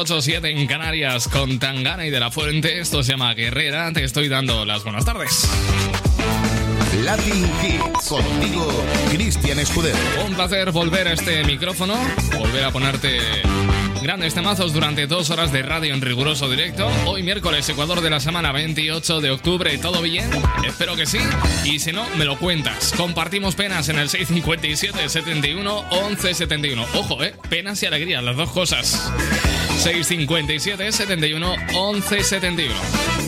8.7 en Canarias con Tangana y de la Fuente. Esto se llama Guerrera. Te estoy dando las buenas tardes. Latin Hits contigo, Cristian Escudero. Un placer volver a este micrófono, volver a ponerte grandes temazos durante dos horas de radio en riguroso directo. Hoy miércoles, Ecuador de la semana 28 de octubre, ¿todo bien? Espero que sí. Y si no, me lo cuentas. Compartimos penas en el 657 71 11 Ojo, eh, penas y alegría las dos cosas. 657 71 11 71.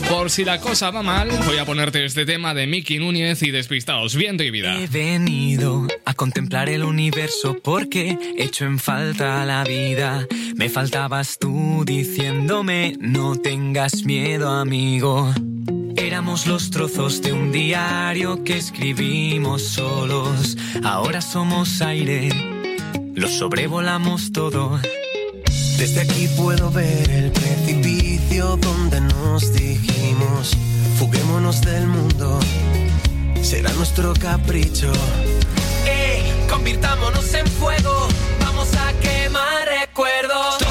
Por si la cosa va mal, voy a ponerte este tema de Mickey Núñez y Despistados, Viento y Vida. He venido a contemplar el universo porque he hecho en falta la vida. Me faltabas tú diciéndome no tengas miedo, amigo. Éramos los trozos de un diario que escribimos solos. Ahora somos aire, lo sobrevolamos todo. Desde aquí puedo ver el precipicio donde nos dijimos, fuguémonos del mundo, será nuestro capricho. ¡Ey! Convirtámonos en fuego, vamos a quemar recuerdos.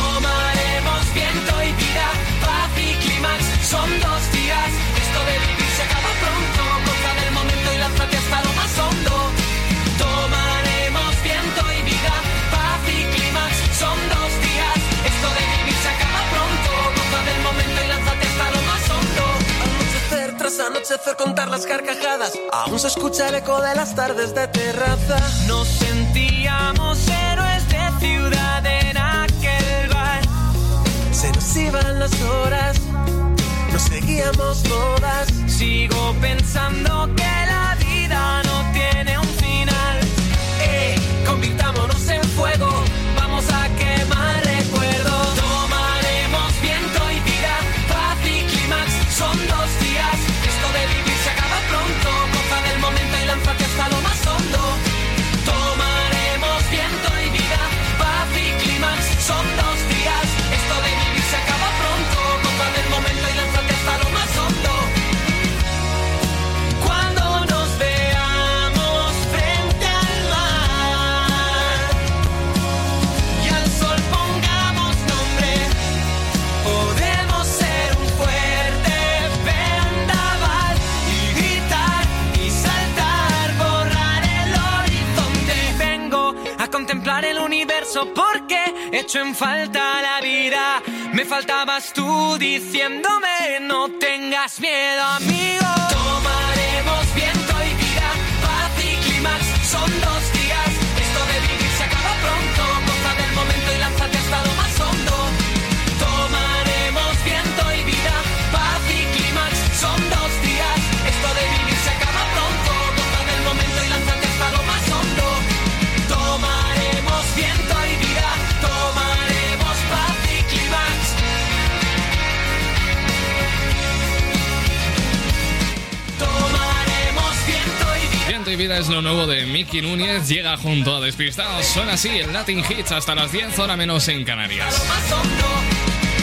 Tras anochecer contar las carcajadas, aún se escucha el eco de las tardes de terraza. Nos sentíamos héroes de ciudad en aquel bar. Se nos iban las horas, nos seguíamos todas. Sigo pensando que la porque he hecho en falta la vida. Me faltabas tú diciéndome no tengas miedo, amigo. Y vida. Es lo nuevo de Mickey Núñez. Llega junto a Despistados. Suena así el Latin Hits hasta las 10, hora menos en Canarias.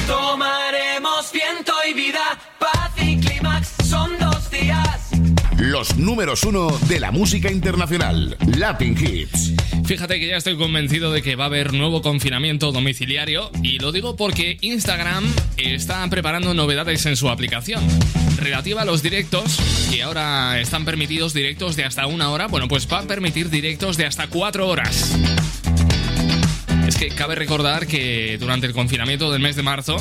Tomaremos viento y vida, paz y clímax, son dos días. Los números uno de la música internacional. Latin Hits. Fíjate que ya estoy convencido de que va a haber nuevo confinamiento domiciliario y lo digo porque Instagram está preparando novedades en su aplicación. Relativa a los directos, que ahora están permitidos directos de hasta una hora, bueno, pues va a permitir directos de hasta cuatro horas. Es que cabe recordar que durante el confinamiento del mes de marzo,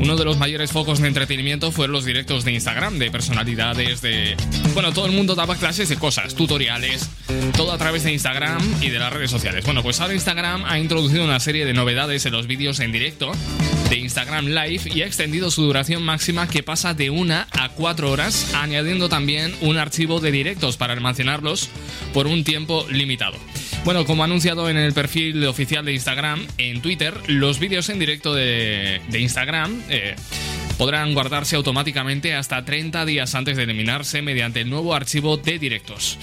uno de los mayores focos de entretenimiento fueron los directos de Instagram, de personalidades, de... Bueno, todo el mundo daba clases de cosas, tutoriales, todo a través de Instagram y de las redes sociales. Bueno, pues ahora Instagram ha introducido una serie de novedades en los vídeos en directo de Instagram Live y ha extendido su duración máxima que pasa de una a cuatro horas, añadiendo también un archivo de directos para almacenarlos por un tiempo limitado. Bueno, como anunciado en el perfil oficial de Instagram, en Twitter, los vídeos en directo de, de Instagram eh, podrán guardarse automáticamente hasta 30 días antes de eliminarse mediante el nuevo archivo de directos.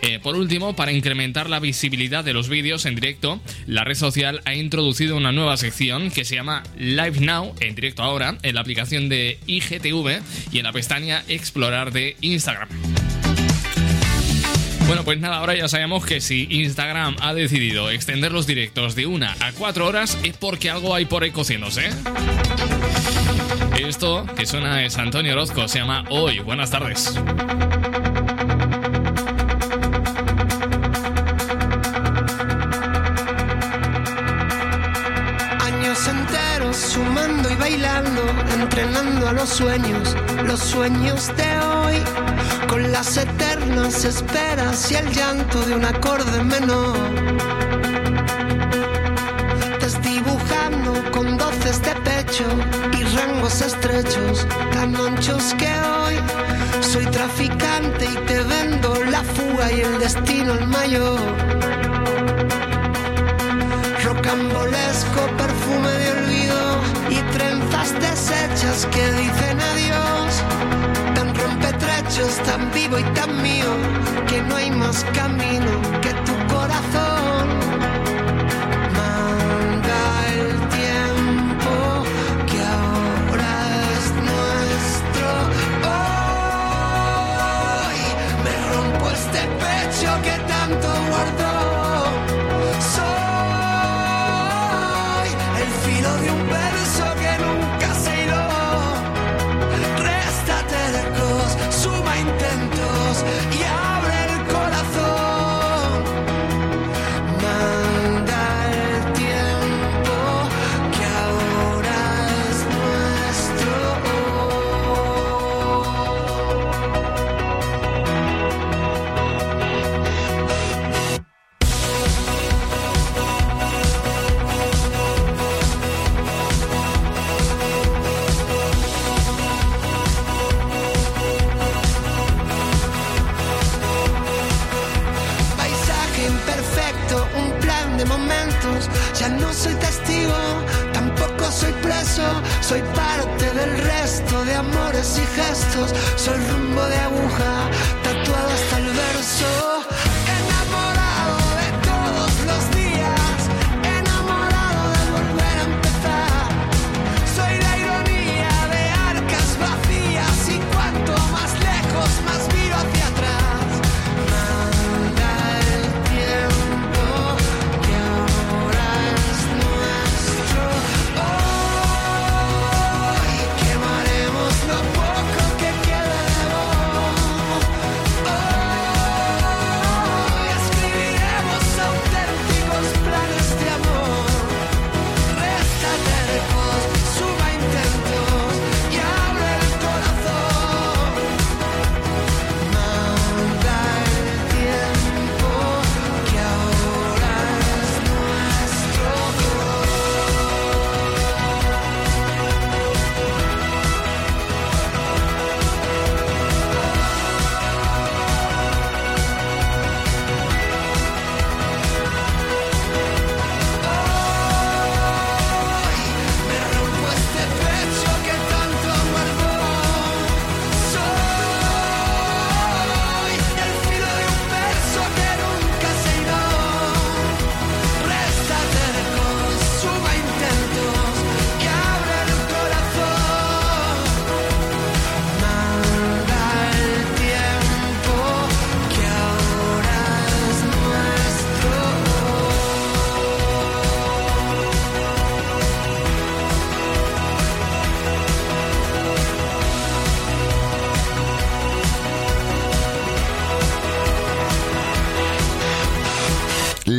Eh, por último, para incrementar la visibilidad de los vídeos en directo, la red social ha introducido una nueva sección que se llama Live Now, en directo ahora, en la aplicación de IGTV y en la pestaña Explorar de Instagram. Bueno, pues nada, ahora ya sabemos que si Instagram ha decidido extender los directos de una a cuatro horas es porque algo hay por ahí cociéndose. Esto que suena es Antonio Orozco, se llama Hoy. Buenas tardes. Bailando, entrenando a los sueños, los sueños de hoy, con las eternas esperas y el llanto de un acorde menor. Desdibujando con doces de pecho y rangos estrechos, tan anchos que hoy. Soy traficante y te vendo la fuga y el destino el mayor. Rocambolesco perfume de olvido y trenzas deshechas que dicen adiós. Tan rompetrechos, tan vivo y tan mío, que no hay más camino que tu corazón. Manda el tiempo que ahora es nuestro. Hoy me rompo este pecho que tanto guardó.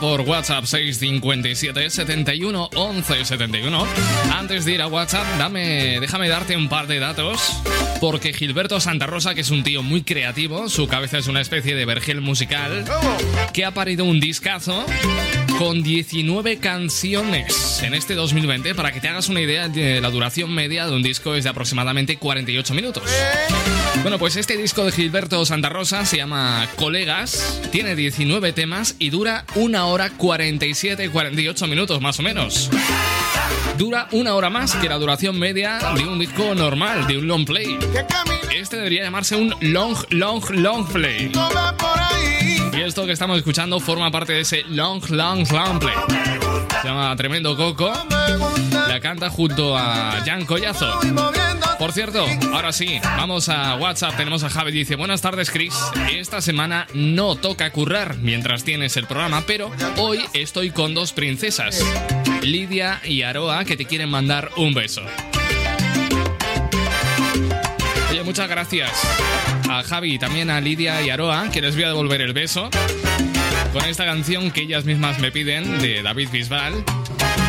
Por WhatsApp 657 71 11 71. Antes de ir a WhatsApp, dame, déjame darte un par de datos. Porque Gilberto Santa Rosa, que es un tío muy creativo, su cabeza es una especie de vergel musical, que ha parido un discazo con 19 canciones en este 2020. Para que te hagas una idea de la duración media de un disco es de aproximadamente 48 minutos. Bueno, pues este disco de Gilberto Santa Rosa se llama Colegas, tiene 19 temas y dura una hora 47, 48 minutos más o menos. Dura una hora más que la duración media de un disco normal, de un long play. Este debería llamarse un long, long, long play. Y esto que estamos escuchando forma parte de ese long, long, long play. Se llama Tremendo Coco. La canta junto a Jan Collazo. Por cierto, ahora sí, vamos a WhatsApp. Tenemos a Javi. Dice: Buenas tardes, Chris. Esta semana no toca currar mientras tienes el programa, pero hoy estoy con dos princesas, Lidia y Aroa, que te quieren mandar un beso. Oye, muchas gracias a Javi y también a Lidia y Aroa, que les voy a devolver el beso con esta canción que ellas mismas me piden de David Bisbal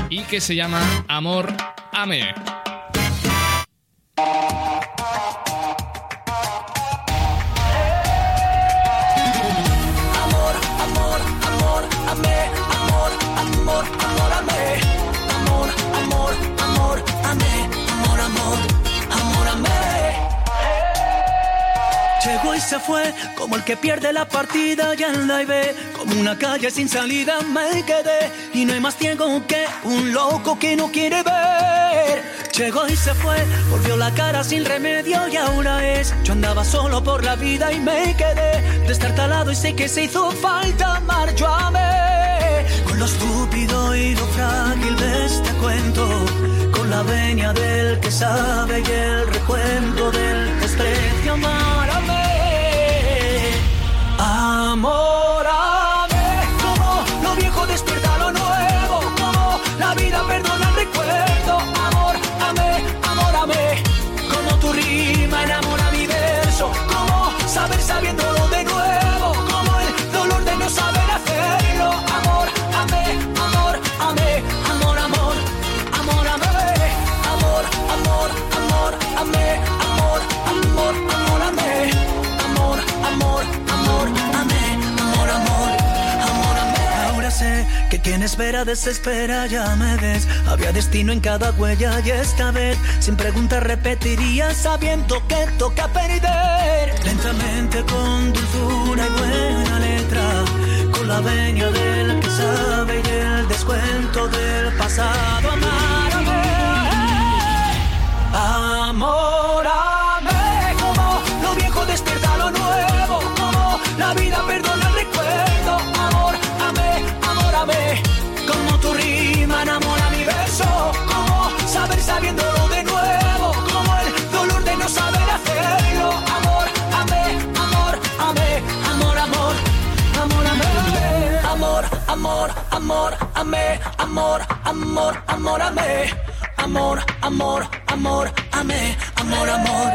y que se llama Amor Ame. Se fue, como el que pierde la partida ya la ve, como una calle sin salida me quedé y no hay más ciego que un loco que no quiere ver. Llegó y se fue, volvió la cara sin remedio y ahora es. Yo andaba solo por la vida y me quedé destartalado y sé que se hizo falta amar. Yo amé con lo estúpido y lo frágil de este cuento, con la venia del que sabe y el recuento del desprecio. Amar, amé. Quien espera desespera, ya me ves. Había destino en cada huella y esta vez, sin preguntar, repetiría sabiendo que toca perder. Lentamente, con dulzura y buena letra, con la venia del que sabe y el descuento del pasado. Amárame, amórame, como lo viejo despierta lo nuevo, como la vida perdona rima enamora mi verso, como saber sabiéndolo de nuevo, como el dolor de no saber hacerlo. Amor, amé, amor, amé, amor, amor, amor, amé, amor, amor, amor, amé, amor, amor, amor, amé, amor, amor, amor, amé, amor, amor,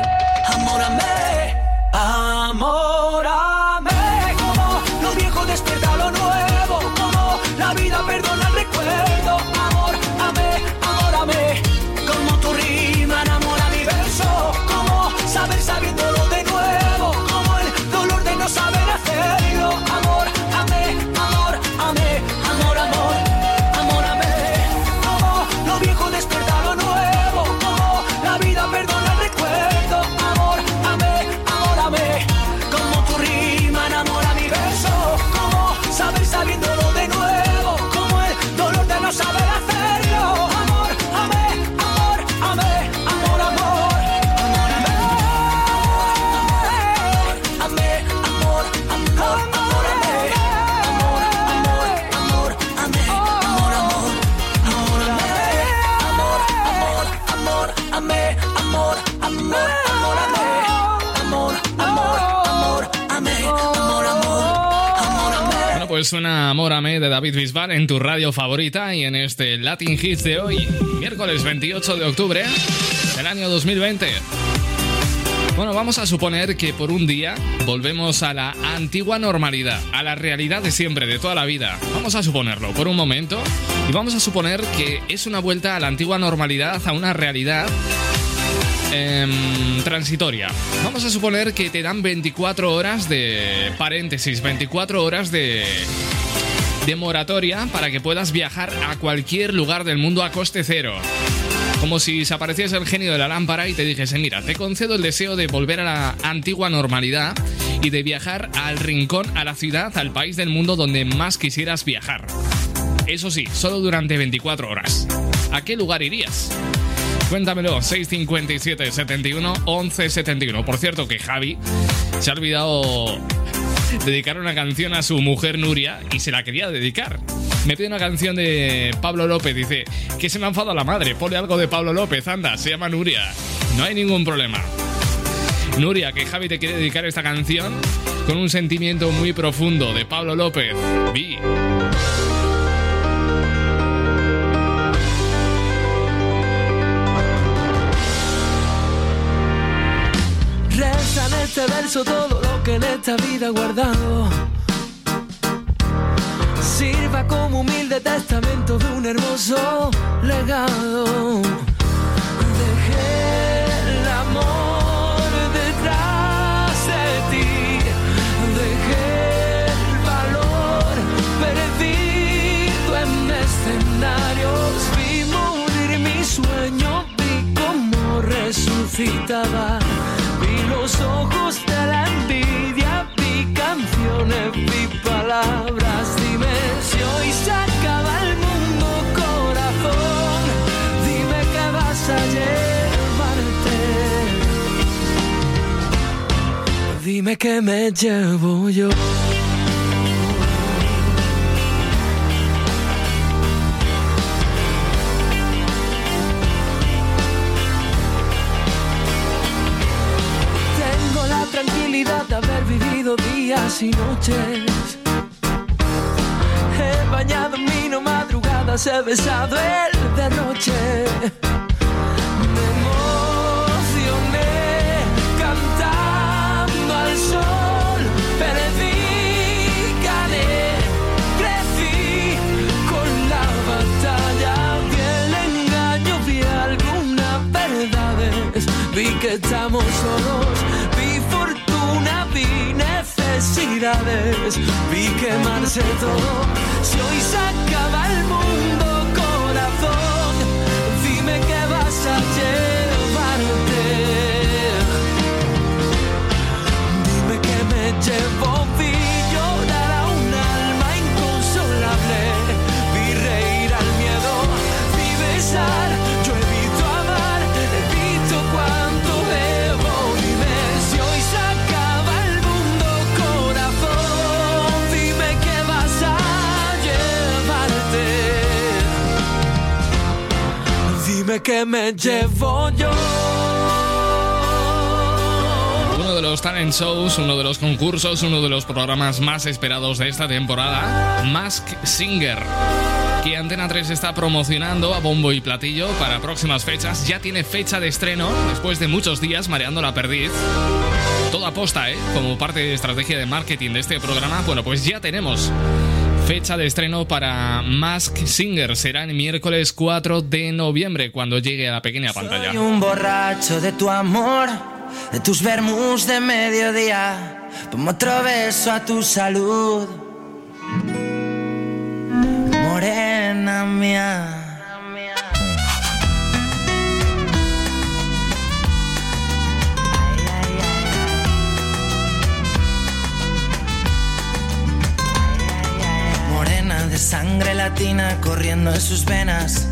amor, amé, amor, amé, como lo viejo despierta lo nuevo, como la vida perdona amor, amor, amor, amé, amor, amor, amor, amé, amor, amor, amor, amé. Bueno, pues suena Amórame de David Bisbal en tu radio favorita y en este Latin Hits de hoy, miércoles 28 de octubre del año 2020. Bueno, vamos a suponer que por un día volvemos a la antigua normalidad, a la realidad de siempre, de toda la vida. Vamos a suponerlo por un momento y vamos a suponer que es una vuelta a la antigua normalidad, a una realidad em, transitoria. Vamos a suponer que te dan 24 horas de paréntesis, 24 horas de de moratoria para que puedas viajar a cualquier lugar del mundo a coste cero. Como si se apareciese el genio de la lámpara y te dijese, mira, te concedo el deseo de volver a la antigua normalidad y de viajar al rincón, a la ciudad, al país del mundo donde más quisieras viajar. Eso sí, solo durante 24 horas. ¿A qué lugar irías? Cuéntamelo, 657 71 11 71. Por cierto que Javi se ha olvidado dedicar una canción a su mujer Nuria y se la quería dedicar. Me pide una canción de Pablo López, dice que se me ha enfadado la madre, pone algo de Pablo López, anda, se llama Nuria. No hay ningún problema. Nuria, que Javi te quiere dedicar esta canción con un sentimiento muy profundo de Pablo López. Vi. Reza en este verso todo lo que en esta vida he guardado. Sirva como humilde testamento de un hermoso legado. Dejé el amor detrás de ti. Dejé el valor perdido en escenarios. Vi morir mi sueño, vi cómo resucitaba. Los ojos de la envidia, vi canciones, vi palabras. Dime si hoy se acaba el mundo, corazón. Dime que vas a llevarte. Dime que me llevo yo. De haber vivido días y noches. He bañado mi no madrugadas, he besado el derroche. Me emocioné cantando al sol, perdí, gané, crecí con la batalla. Vi el engaño, vi algunas verdades, vi que estamos solos, vi necesidades, vi quemarse todo. Si hoy se acaba el mundo, corazón, dime que vas a llevarte. Dime que me llevo, que me llevo yo. Uno de los talent shows, uno de los concursos, uno de los programas más esperados de esta temporada, Mask Singer, que Antena 3 está promocionando a bombo y platillo para próximas fechas. Ya tiene fecha de estreno después de muchos días mareando la perdiz. Todo aposta, ¿eh? Como parte de estrategia de marketing de este programa, bueno, pues ya tenemos fecha de estreno para Mask Singer. Será el miércoles 4 de noviembre cuando llegue a la pequeña pantalla. Soy un borracho de tu amor, de tus vermus de mediodía. Pongo otro beso a tu salud. Morena mía. Sangre latina corriendo en sus venas,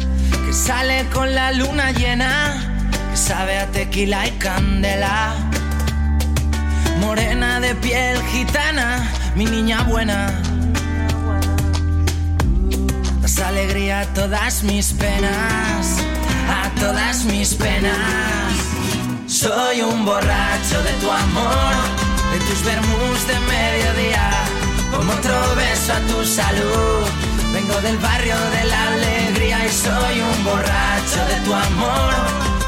que sale con la luna llena, que sabe a tequila y candela. Morena de piel gitana, mi niña buena. Das alegría a todas mis penas, a todas mis penas. Soy un borracho de tu amor, de tus vermus de mediodía. Como otro beso a tu salud. Vengo del barrio de la alegría y soy un borracho de tu amor,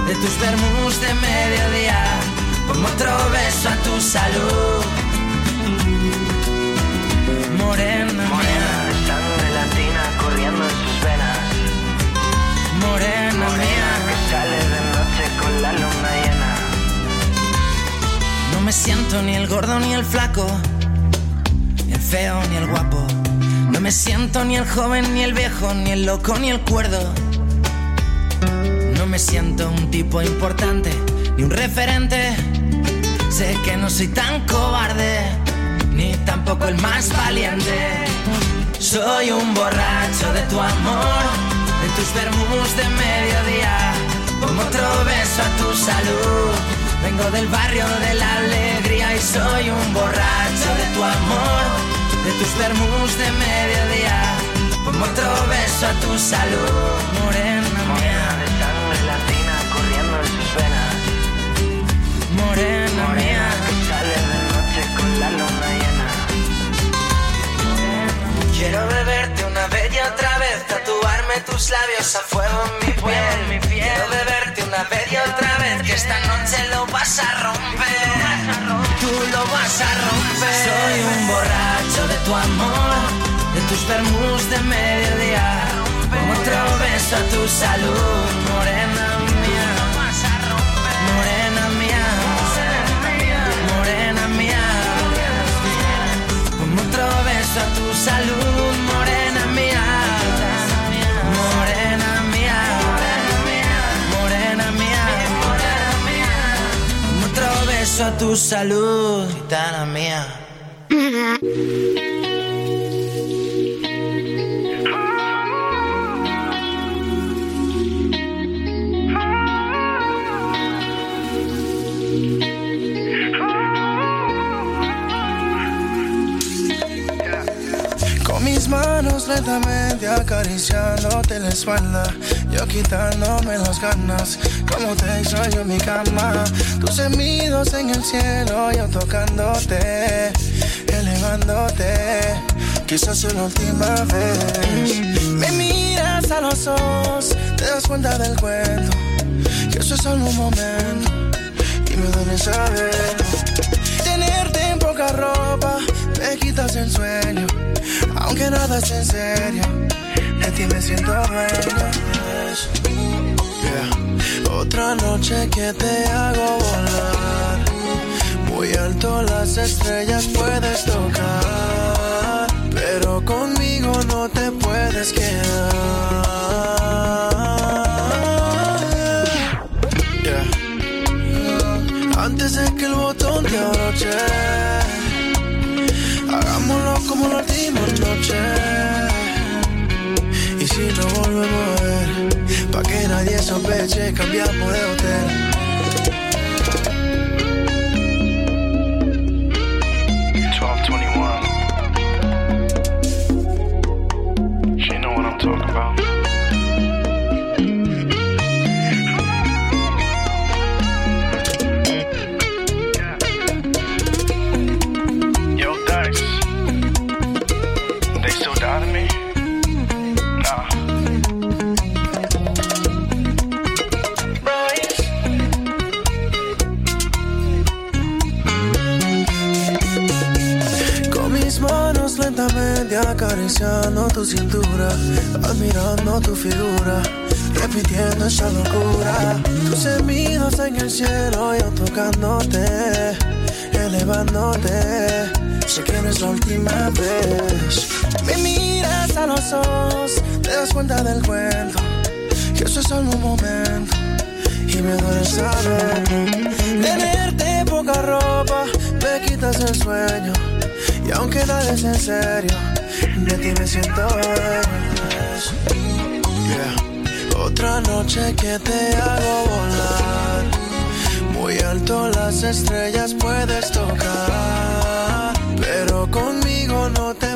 de tus vermus de mediodía. Como otro beso a tu salud. Morena, morena sangre latina corriendo en sus venas. Morena, mía, que sale de noche con la luna llena. No me siento ni el gordo ni el flaco, ni el feo ni el guapo. No me siento ni el joven ni el viejo, ni el loco ni el cuerdo. No me siento un tipo importante, ni un referente. Sé que no soy tan cobarde, ni tampoco el más valiente. Soy un borracho de tu amor, de tus vermus de mediodía. Como otro beso a tu salud. Vengo del barrio de la alegría y soy un borracho de tu amor, de tus vermus de mediodía. Como otro beso a tu salud, morena mía. de sangre latina corriendo en sus venas. Morena, mía. Sale de noche con la luna llena. Quiero beberte una vez y otra vez, tatuarme tus labios a fuego en mi piel. Quiero beberte una vez y otra vez, que esta noche lo vas a romper. Tú lo vas a romper. Soy un borracho de tu amor, de tus vermus de mediodía. Como otro beso a tu salud, morena mía. Morena mía. Morena mía. Como otro beso a tu salud, beso a tu salud, gitana mía. Manos lentamente acariciándote la espalda, yo quitándome las ganas, como te extraño en mi cama, tus gemidos en el cielo, yo tocándote, elevándote, quizás es la última vez. Me miras a los ojos, te das cuenta del cuento, que eso es solo un momento, y me duele saber. Tenerte en poca ropa, me quitas el sueño aunque nada es en serio, de ti me siento dueño. Otra noche que te hago volar, muy alto las estrellas puedes tocar, pero conmigo no te puedes quedar. Que nadie sospeche, cambiamos de hotel. Tu cintura, admirando tu figura, repitiendo esa locura. Tus gemidos en el cielo, yo tocándote, elevándote. Sé que no es la última vez. Me miras a los ojos, te das cuenta del cuento, que eso es solo un momento. Y me duele saber, tenerte poca ropa, me quitas el sueño. Y aunque nada es en serio, de ti me siento yeah. Otra noche que te hago volar. Muy alto las estrellas puedes tocar. Pero conmigo no te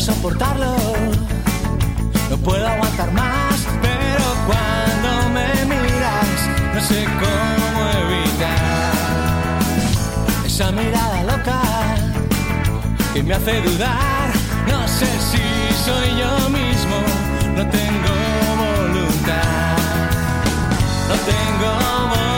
soportarlo, no puedo aguantar más, pero cuando me miras no sé cómo evitar esa mirada loca que me hace dudar, no sé si soy yo mismo, no tengo voluntad, no tengo voluntad,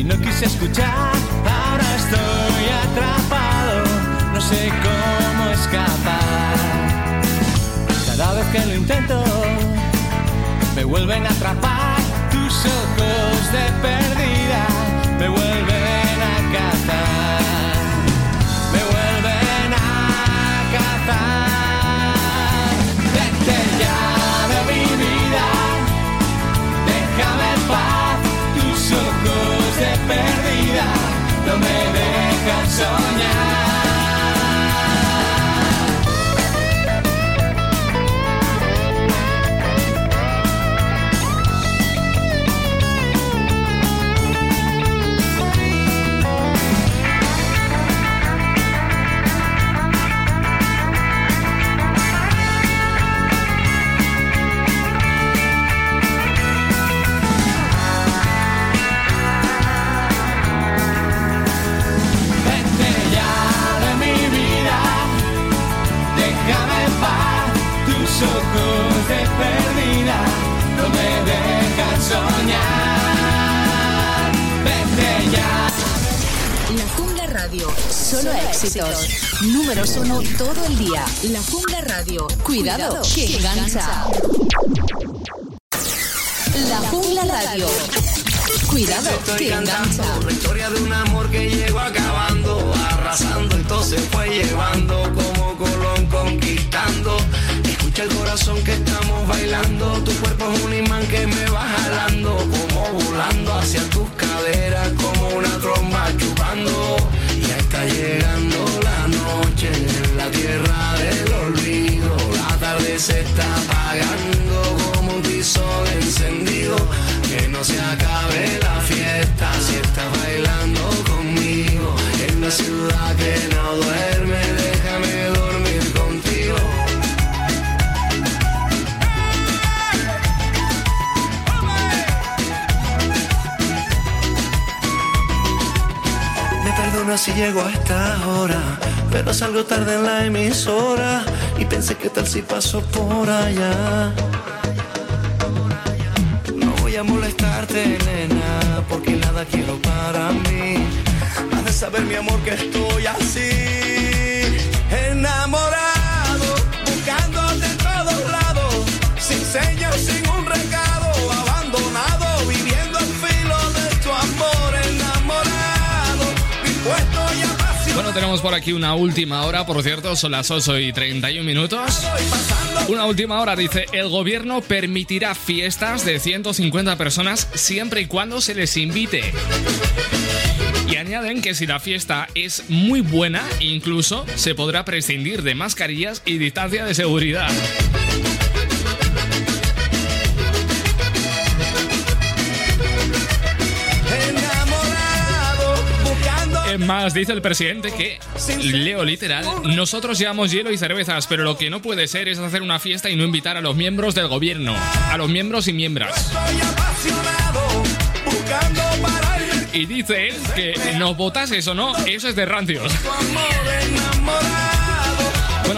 y no quise escuchar, ahora estoy atrapado, no sé cómo escapar. Cada vez que lo intento, me vuelven a atrapar tus ojos de perdida, soñar. Solo éxitos. Números uno todo el día. La Jungla Radio. Cuidado, que engancha. La Jungla Radio. Cuidado, que engancha. La historia de un amor que llegó acabando, arrasando, entonces fue llevando como Colón conquistando. Escucha el corazón que estamos bailando, tu cuerpo es un imán que me va jalando, como volando hacia tus caderas, como una tromba chupando. Está llegando la noche la tierra del olvido, la tarde se está apagando como un tizón encendido. Que no se acabe la fiesta si estás Perdona si llego a esta hora, pero salgo tarde en la emisora y pensé que tal si paso por allá. No voy a molestarte, nena, porque nada quiero para mí. Has de saber, mi amor, que estoy así, enamorado, buscándote en todos lados, sin señas, sin un recado, Tenemos por aquí una última hora, por cierto, son las 8 y 31 minutos. Una última hora dice, el gobierno permitirá fiestas de 150 personas siempre y cuando se les invite. Y añaden que si la fiesta es muy buena, incluso se podrá prescindir de mascarillas y distancia de seguridad. Más, dice el presidente que, leo literal, nosotros llevamos hielo y cervezas, pero lo que no puede ser es hacer una fiesta y no invitar a los miembros del gobierno, a los miembros y miembras. Y dice él que nos votases o no, eso es de rancios.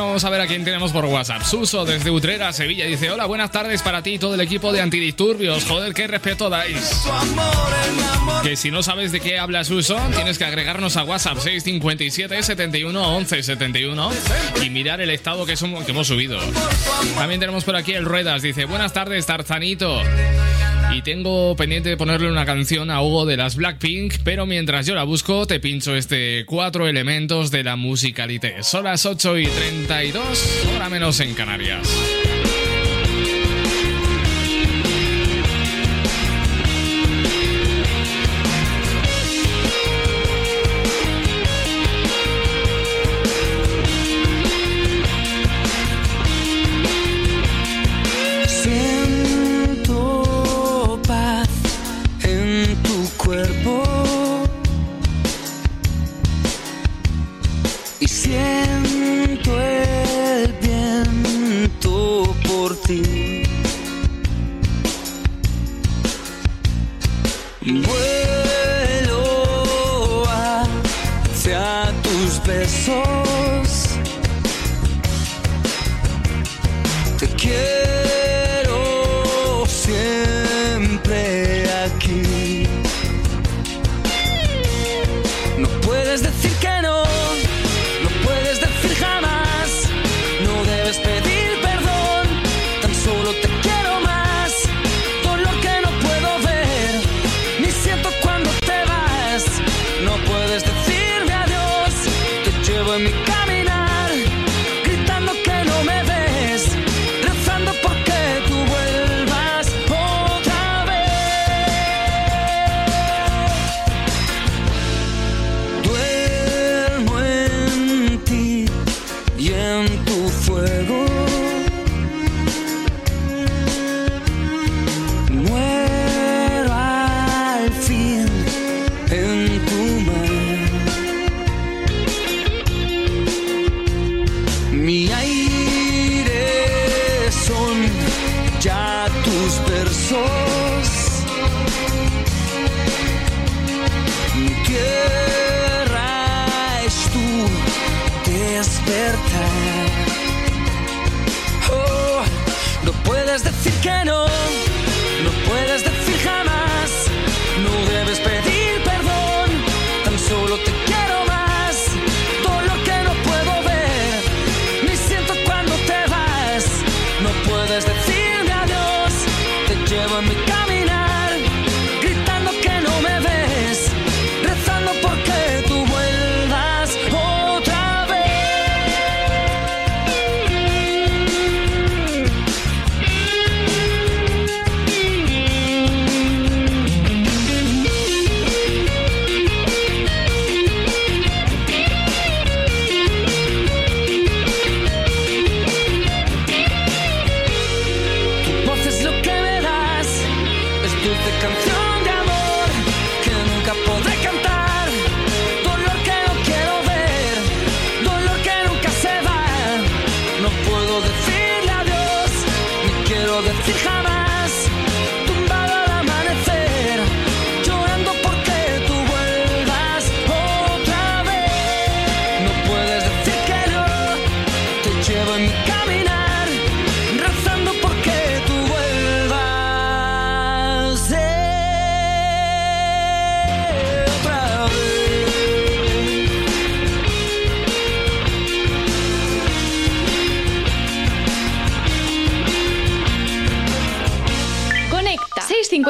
Vamos a ver a quién tenemos por WhatsApp. Suso desde Utrera, Sevilla, dice: Hola, buenas tardes para ti y todo el equipo de antidisturbios. Joder, qué respeto dais. Que si no sabes de qué habla Suso, tienes que agregarnos a WhatsApp 657 71 11 71 y mirar el estado que, somos, que hemos subido. También tenemos por aquí el Ruedas, dice: Buenas tardes, Tarzanito. Y tengo pendiente de ponerle una canción a Hugo de las Blackpink, pero mientras yo la busco, te pincho este cuatro elementos de la musicalité. Son las 8 y 32, hora menos en Canarias. Y siento el viento por ti. Vuelo hacia tus besos. todas decirme adiós. Te llevo en mi casa.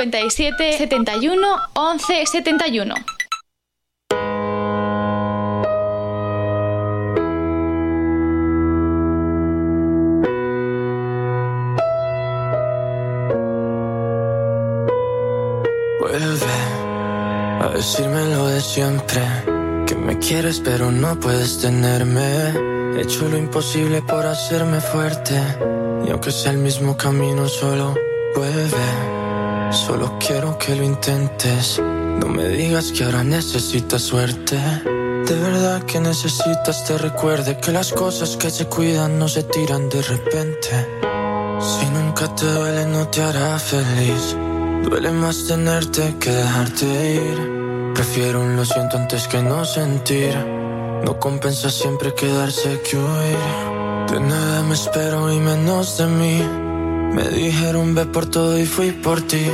57 71 11 71. Vuelve a decirme lo de siempre, que me quieres pero no puedes tenerme. He hecho lo imposible por hacerme fuerte, y aunque sea el mismo camino solo, vuelve. Solo quiero que lo intentes. No me digas que ahora necesitas suerte. De verdad que necesitas te recuerde que las cosas que se cuidan no se tiran de repente. Si nunca te duele no te hará feliz. Duele más tenerte que dejarte ir. Prefiero un lo siento antes que no sentir. No compensa siempre quedarse que huir. De nada me espero y menos de mí. Me dijeron ve por todo y fui por ti.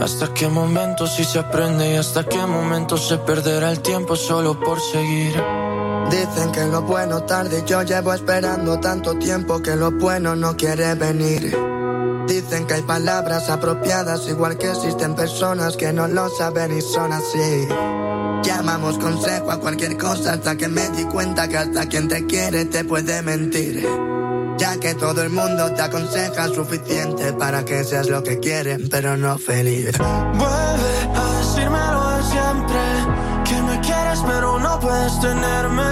Hasta qué momento sí se aprende y hasta qué momento se perderá el tiempo solo por seguir. Dicen que lo bueno tarde, yo llevo esperando tanto tiempo que lo bueno no quiere venir. Dicen que hay palabras apropiadas, igual que existen personas que no lo saben y son así. Llamamos consejo a cualquier cosa hasta que me di cuenta que hasta quien te quiere te puede mentir. Ya que todo el mundo te aconseja suficiente para que seas lo que quieren, pero no feliz. Vuelve a decirme lo de siempre. Que me quieres pero no puedes tenerme.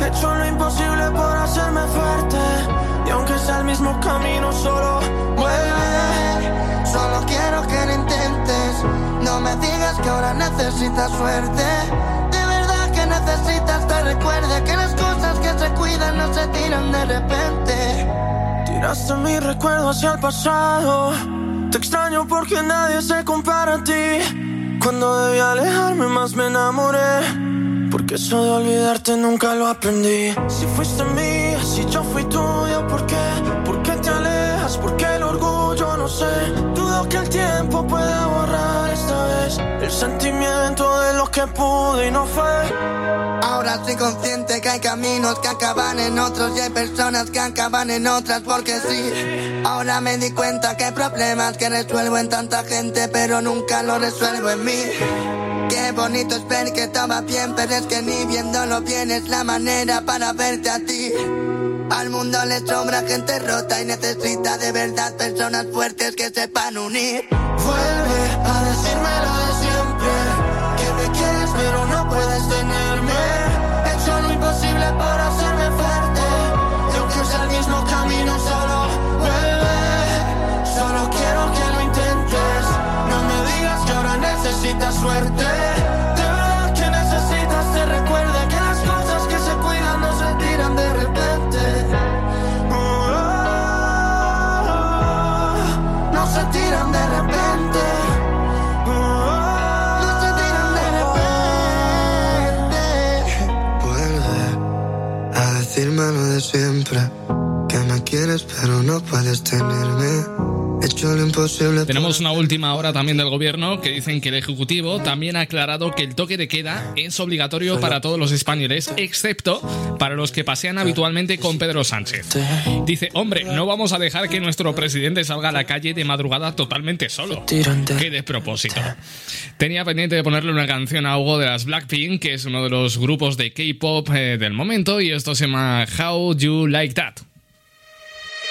He hecho lo imposible por hacerme fuerte. Y aunque sea el mismo camino, solo vuelve. Solo quiero que lo intentes. No me digas que ahora necesitas suerte. Necesitas te recuerde que las cosas que se cuidan no se tiran de repente. Tiraste mi recuerdo hacia el pasado. Te extraño porque nadie se compara a ti. Cuando debí alejarme, más me enamoré. Porque eso de olvidarte nunca lo aprendí. Si fuiste mía, si yo fui tuya, ¿por qué? ¿Por qué te alejas? ¿Por qué el orgullo? No sé. Dudo que el tiempo sentimiento de lo que pude y no fue. Ahora soy consciente que hay caminos que acaban en otros y hay personas que acaban en otras porque sí. Ahora me di cuenta que hay problemas que resuelvo en tanta gente pero nunca lo resuelvo en mí. Qué bonito es ver que todo va bien, pero es que ni viéndolo bien es la manera para verte a ti. Al mundo le sobra gente rota y necesita de verdad personas fuertes que sepan unir. Vuelve a decirme pero no puedes tenerme. He hecho lo imposible. Tenemos una última hora también del gobierno que dicen que el Ejecutivo también ha aclarado que el toque de queda es obligatorio para todos los españoles, excepto para los que pasean habitualmente con Pedro Sánchez. Dice, hombre, no vamos a dejar que nuestro presidente salga a la calle de madrugada totalmente solo. Qué despropósito. Tenía pendiente de ponerle una canción a Hugo de las Blackpink, que es uno de los grupos de K-pop eh, del momento, y esto se llama How You Like That.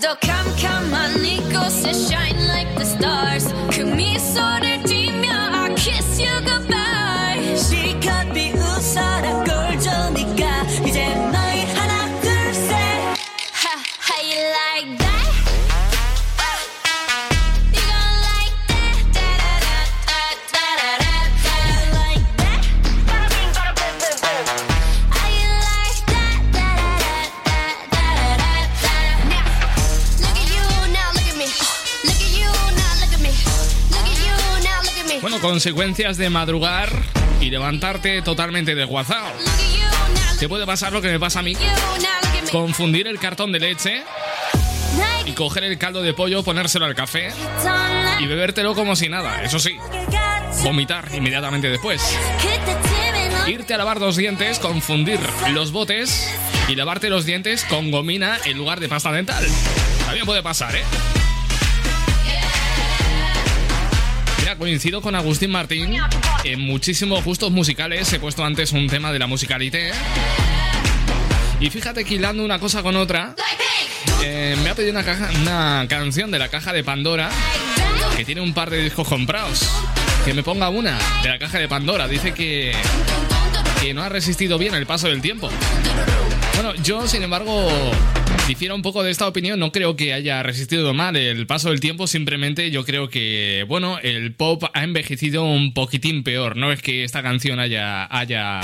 Don't come, come on, Nico, shine like the stars. Consecuencias de madrugar y levantarte totalmente desguazado. Te puede pasar lo que me pasa a mí. Confundir el cartón de leche y coger el caldo de pollo, ponérselo al café y bebértelo como si nada. Eso sí, vomitar inmediatamente después. Irte a lavar los dientes, confundir los botes y lavarte los dientes con gomina en lugar de pasta dental. También puede pasar, ¿eh? Coincido con Agustín Martín en muchísimos gustos musicales. He puesto antes un tema de la musicalité. Y fíjate que hilando una cosa con otra, eh, me ha pedido una, una canción de la caja de Pandora que tiene un par de discos comprados. Que me ponga una de la caja de Pandora. Dice que, que no ha resistido bien el paso del tiempo. Bueno, yo, sin embargo, difiero un poco de esta opinión. No creo que haya resistido mal el paso del tiempo. Simplemente yo creo que, bueno, el pop ha envejecido un poquitín peor. No es que esta canción haya, haya,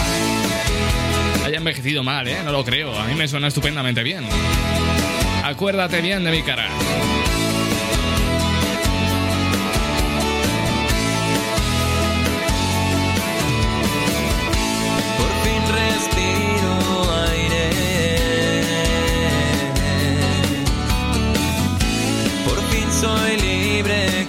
haya envejecido mal, ¿eh? No lo creo. A mí me suena estupendamente bien. Acuérdate bien de mi cara. Libre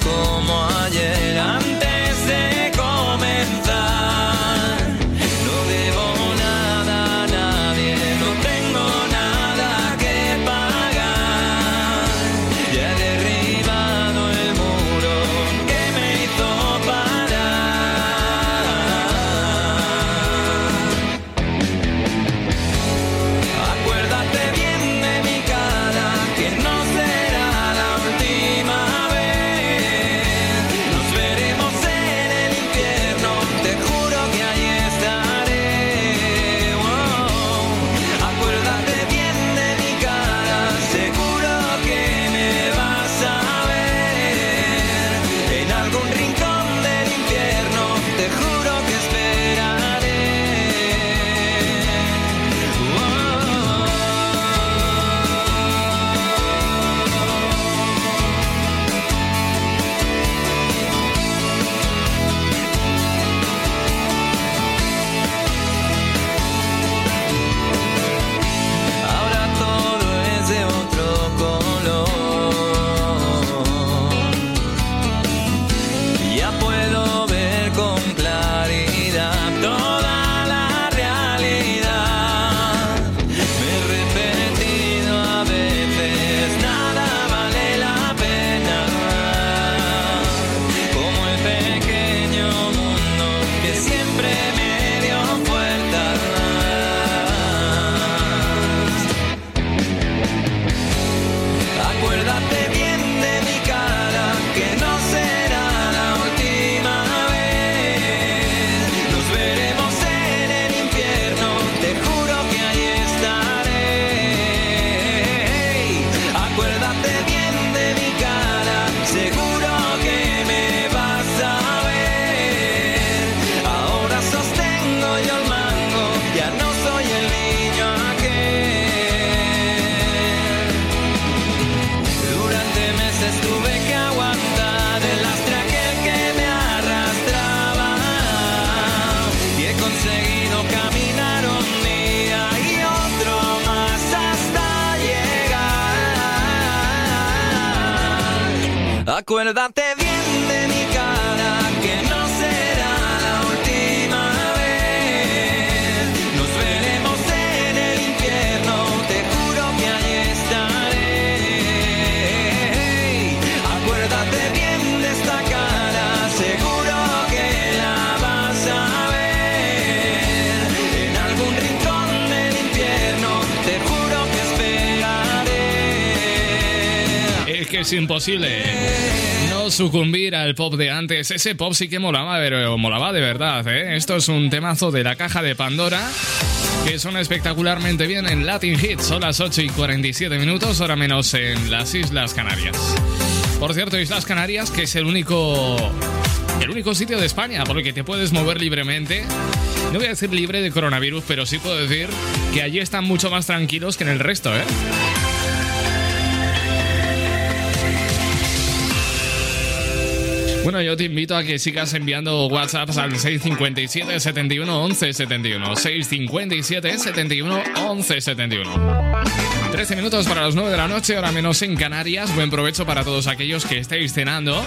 Acuérdate bien de mi cara que no será la última vez. Nos veremos en el infierno, te juro que ahí estaré. Acuérdate bien de esta cara, seguro que la vas a ver. En algún rincón del infierno, te juro que esperaré. es imposible sucumbir al pop de antes. Ese pop sí que molaba, pero molaba de verdad, ¿eh? Esto es un temazo de la caja de Pandora que suena espectacularmente bien en Latin Hits. Son las 8 y 47 minutos, ahora menos en las Islas Canarias. Por cierto, Islas Canarias, que es el único el único sitio de España por el que te puedes mover libremente. No voy a decir libre de coronavirus, pero sí puedo decir que allí están mucho más tranquilos que en el resto, ¿eh? Bueno, yo te invito a que sigas enviando WhatsApps al 657 71 11 71. 657 71 11 71. 13 minutos para las 9 de la noche, ahora menos en Canarias. Buen provecho para todos aquellos que estéis cenando.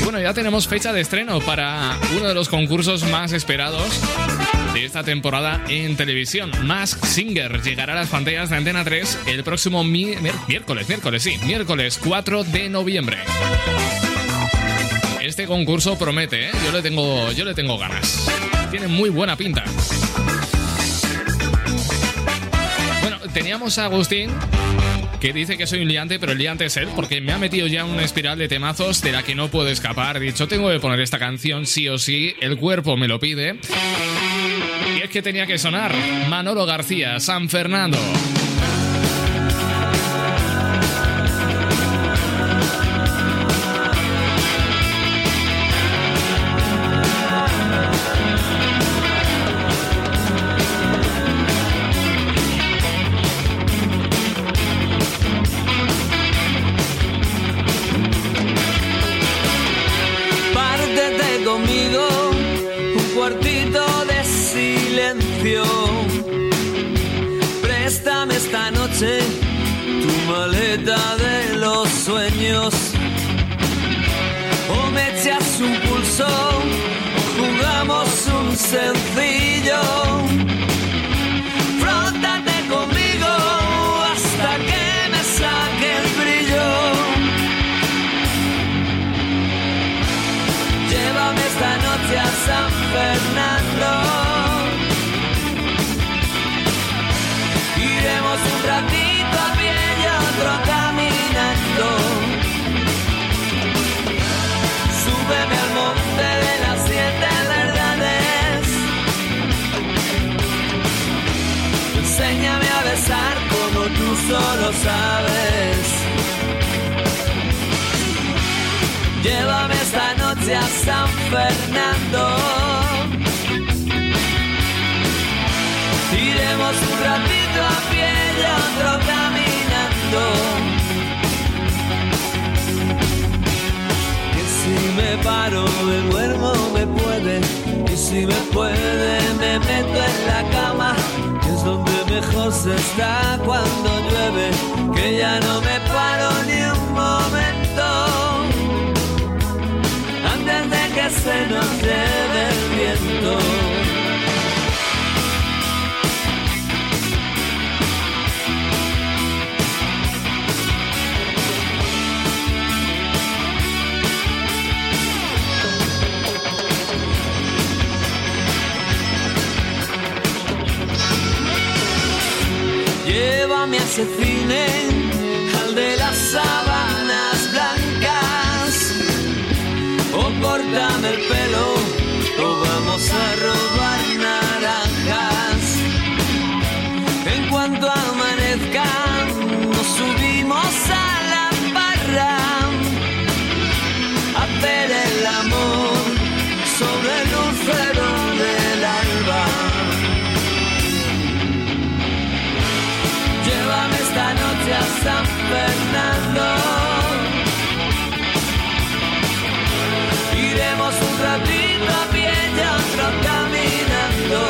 Y bueno, ya tenemos fecha de estreno para uno de los concursos más esperados esta temporada en televisión. Mask Singer llegará a las pantallas de Antena 3 el próximo mi miércoles, miércoles, sí, miércoles 4 de noviembre. Este concurso promete, ¿eh? yo, le tengo, yo le tengo ganas. Tiene muy buena pinta. Bueno, teníamos a Agustín que dice que soy un liante, pero el liante es él, porque me ha metido ya una espiral de temazos de la que no puedo escapar. Dicho, tengo que poner esta canción sí o sí, el cuerpo me lo pide. Que tenía que sonar Manolo García, San Fernando. Solo sabes. Llévame esta noche a San Fernando. Iremos un ratito a pie y otro caminando. Que si me paro, me duermo, me puede. Y si me puede, me meto en la cama. Donde mejor se está cuando llueve. Que ya no me paro ni un momento antes de que se nos lleve el viento. Llévame a ese cine, al de las sábanas blancas o córtame el pelo o vamos a robar naranjas. En cuanto amanezca, nos subimos a San Fernando. Iremos un ratito a pie y otro caminando.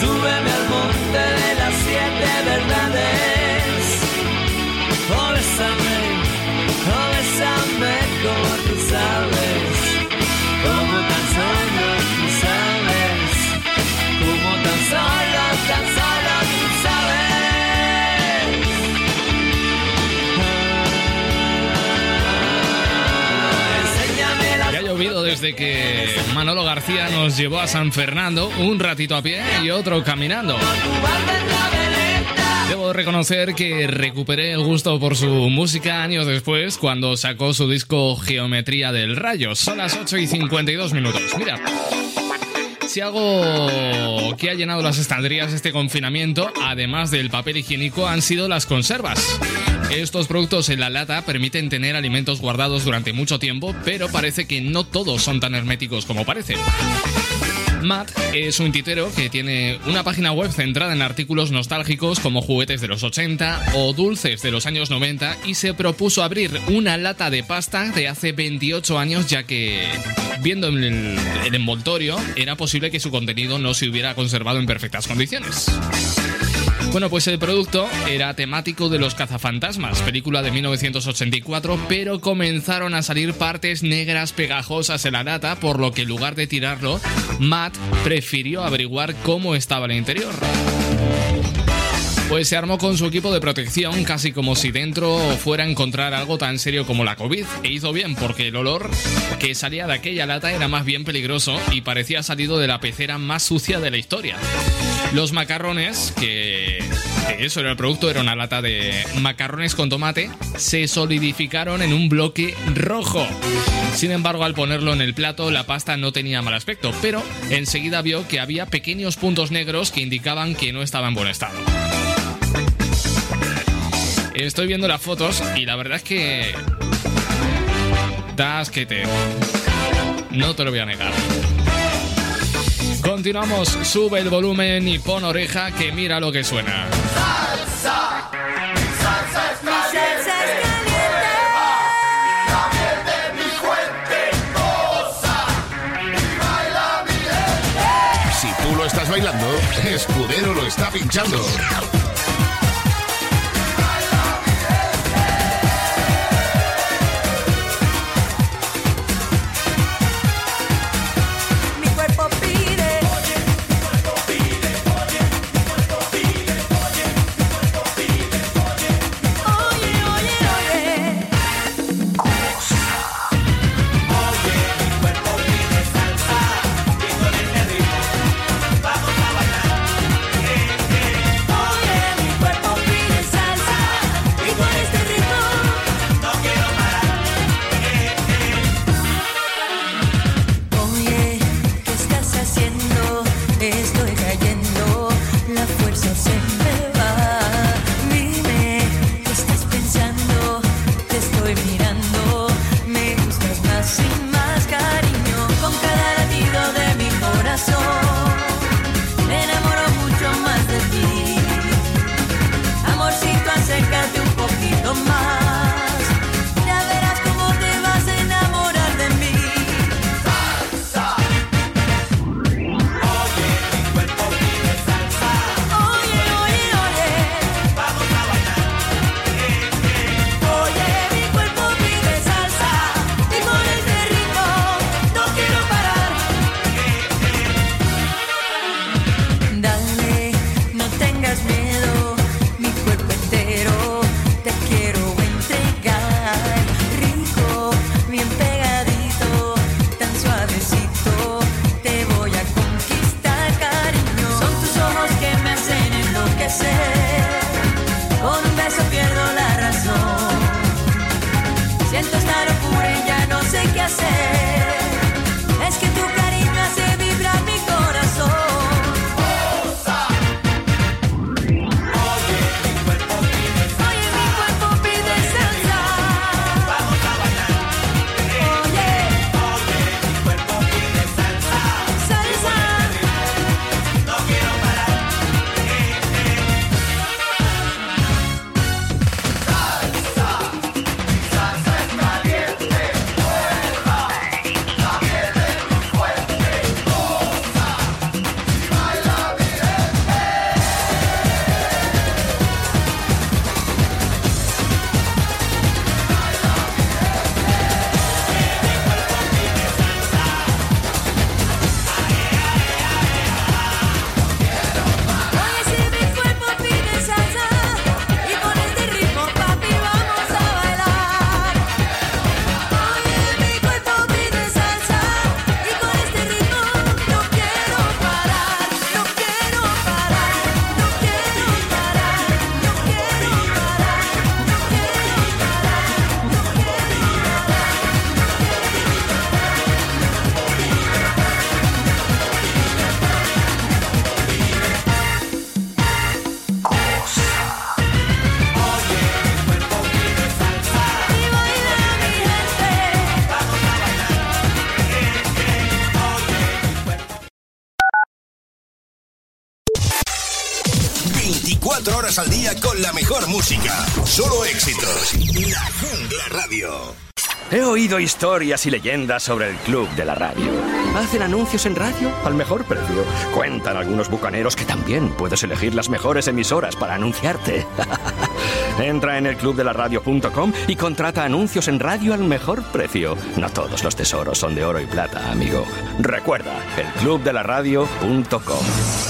Súbeme al monte de las siete verdades. Oh, bésame como tú sabes. Desde que Manolo García nos llevó a San Fernando, un ratito a pie y otro caminando. Debo reconocer que recuperé el gusto por su música años después cuando sacó su disco Geometría del Rayo. Son las 8 y 52 minutos. Mira, si algo que ha llenado las estanterías este confinamiento, además del papel higiénico, han sido las conservas. Estos productos en la lata permiten tener alimentos guardados durante mucho tiempo, pero parece que no todos son tan herméticos como parece. Matt es un titero que tiene una página web centrada en artículos nostálgicos como juguetes de los 80 o dulces de los años 90 y se propuso abrir una lata de pasta de hace 28 años ya que viendo el, el envoltorio era posible que su contenido no se hubiera conservado en perfectas condiciones. Bueno, pues el producto era temático de Los cazafantasmas, película de 1984, pero comenzaron a salir partes negras pegajosas en la lata, por lo que en lugar de tirarlo, Matt prefirió averiguar cómo estaba el interior. Pues se armó con su equipo de protección, casi como si dentro fuera a encontrar algo tan serio como la COVID. E hizo bien, porque el olor que salía de aquella lata era más bien peligroso y parecía salido de la pecera más sucia de la historia. Los macarrones, que, eso era el producto, era una lata de macarrones con tomate, se solidificaron en un bloque rojo. Sin embargo, al ponerlo en el plato, la pasta no tenía mal aspecto, pero enseguida vio que había pequeños puntos negros que indicaban que no estaba en buen estado. Estoy viendo las fotos y la verdad es que. Das que te. No te lo voy a negar. Continuamos, sube el volumen y pon oreja que mira lo que suena. Bailando, Escudero lo está pinchando. Con la mejor música. Solo éxitos. La Jungla Radio. He oído historias y leyendas sobre el Club de la Radio. Hacen anuncios en radio al mejor precio. Cuentan algunos bucaneros que también puedes elegir las mejores emisoras para anunciarte. Entra en el clubdelaradio.com y contrata anuncios en radio al mejor precio. No todos los tesoros son de oro y plata, amigo. Recuerda, el clubdelaradio.com.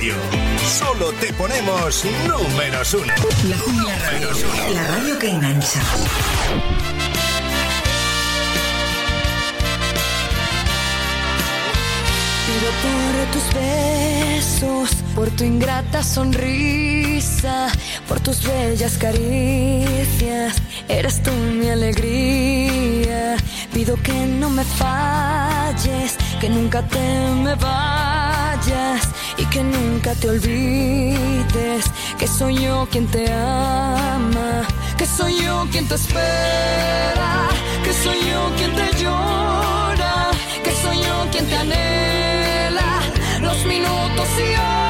Radio. Solo te ponemos números uno. La Jungla Radio. La radio que engancha. Pido por tus besos, por tu ingrata sonrisa, por tus bellas caricias. Eres tú mi alegría. Pido que no me falles, que nunca te me vayas y que nunca te olvides que soy yo quien te ama, que soy yo quien te espera, que soy yo quien te llora, que soy yo quien te anhela los minutos y horas.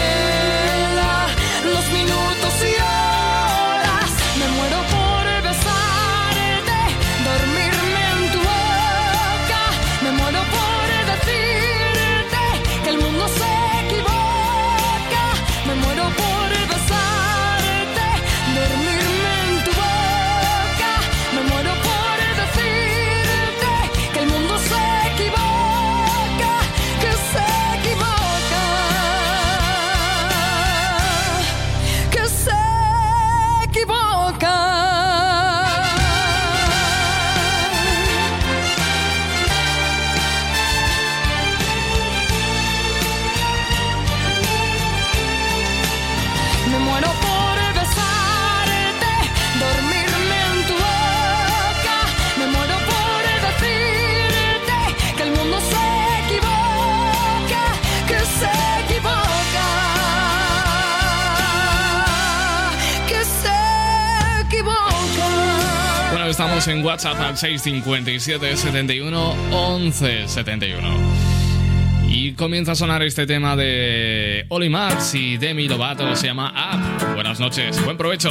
en WhatsApp al 657 71 11 71. Y comienza a sonar este tema de Oli y Demi Lovato, se llama Up. Buenas noches, buen provecho.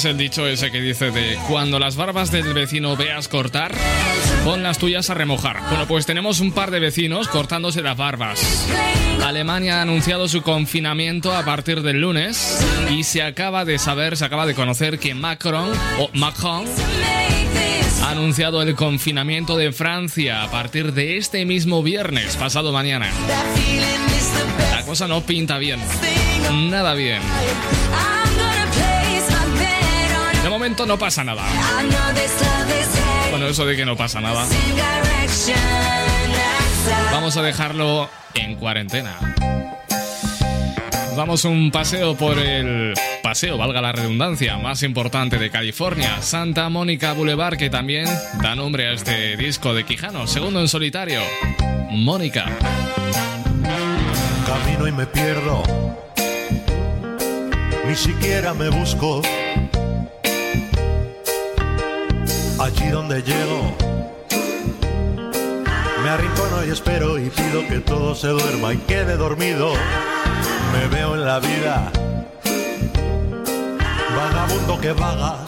Sabes el dicho ese que dice de cuando las barbas del vecino veas cortar, pon las tuyas a remojar. Bueno, pues tenemos un par de vecinos cortándose las barbas. Alemania ha anunciado su confinamiento a partir del lunes y se acaba de saber, se acaba de conocer que Macron o Macron ha anunciado el confinamiento de Francia a partir de este mismo viernes, pasado mañana. La cosa no pinta bien. Nada bien. No pasa nada. Bueno, eso de que no pasa nada. Vamos a dejarlo en cuarentena. Vamos un paseo por el paseo, valga la redundancia, más importante de California, Santa Mónica Boulevard, que también da nombre a este disco de Quijano, segundo en solitario, Mónica. Camino y me pierdo, ni siquiera me busco. Allí donde llego, me arrincono y espero y pido que todo se duerma y quede dormido. Me veo en la vida, vagabundo que vaga.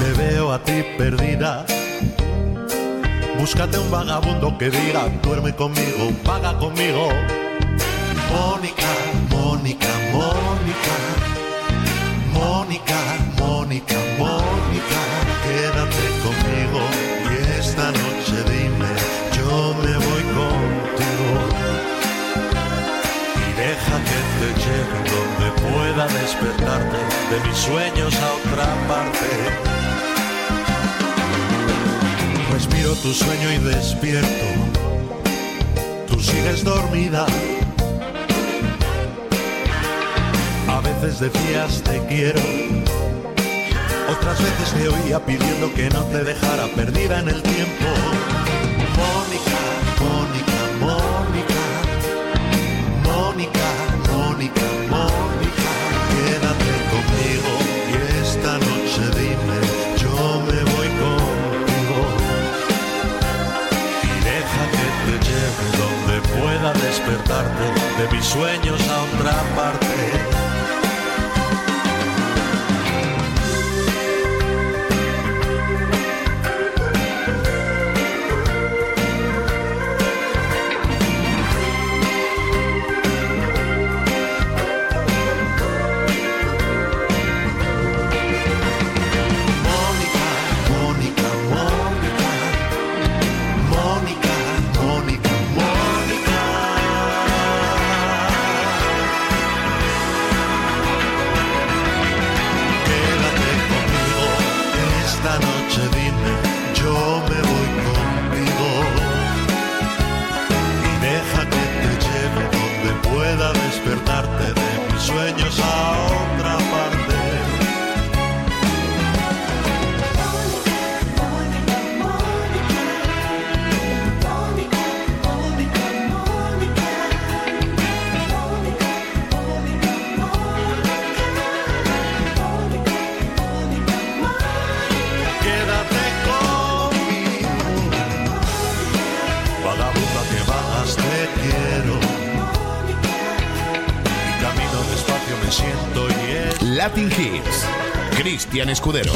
Te veo a ti perdida. Búscate un vagabundo que diga, duerme conmigo, vaga conmigo. Mónica, Mónica, Mónica. Mónica, Mónica, quédate conmigo y esta noche dime, yo me voy contigo. Y deja que te lleve donde pueda despertarte de mis sueños a otra parte. Pues miro tu sueño y despierto, tú sigues dormida. A veces decías te quiero otras veces te oía pidiendo que no te dejara perdida en el tiempo. Mónica, Mónica, Mónica, Mónica, Mónica, Mónica, quédate conmigo y esta noche dime, yo me voy contigo y deja que te lleve donde pueda despertarte de mis sueños a otra parte. Latin Hits. Cristian Escudero.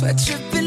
That's what you've.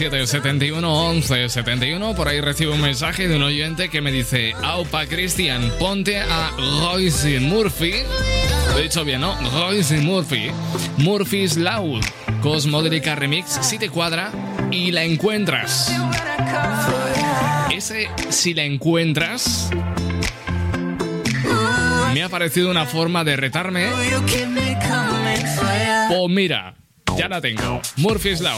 627-71-1171. Por ahí recibo un mensaje de un oyente que me dice: Aupa Cristian, ponte a Royce Murphy. Lo he dicho bien, ¿no? Royce Murphy. Murphy's Loud. Cosmodélica Remix. Si te cuadra y la encuentras. Ese, si la encuentras. Me ha parecido una forma de retarme. Pues mira, ya la tengo. Murphy's Law.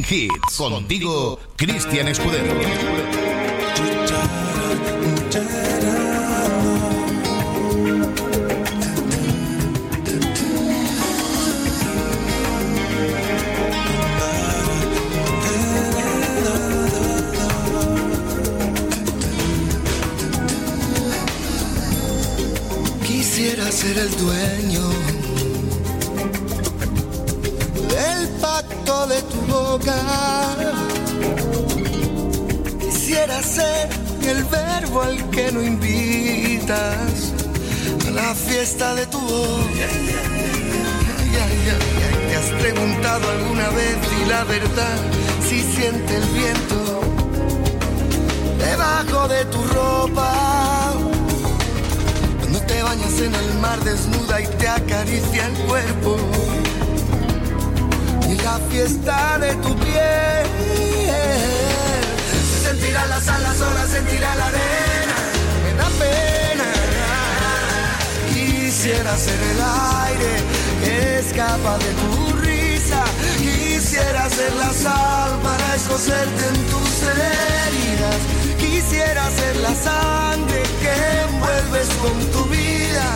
Hits. Contigo, Cristian Escudero. fiesta de tu voz. Te has preguntado alguna vez si la verdad, si siente el viento debajo de tu ropa. Cuando te bañas en el mar desnuda y te acaricia el cuerpo. Y la fiesta de tu piel. Se sentirá las alas, sola sentirá la arena. En la Quisiera ser el aire que escapa de tu risa. Quisiera ser la sal para escocerte en tus heridas. Quisiera ser la sangre que envuelves con tu vida.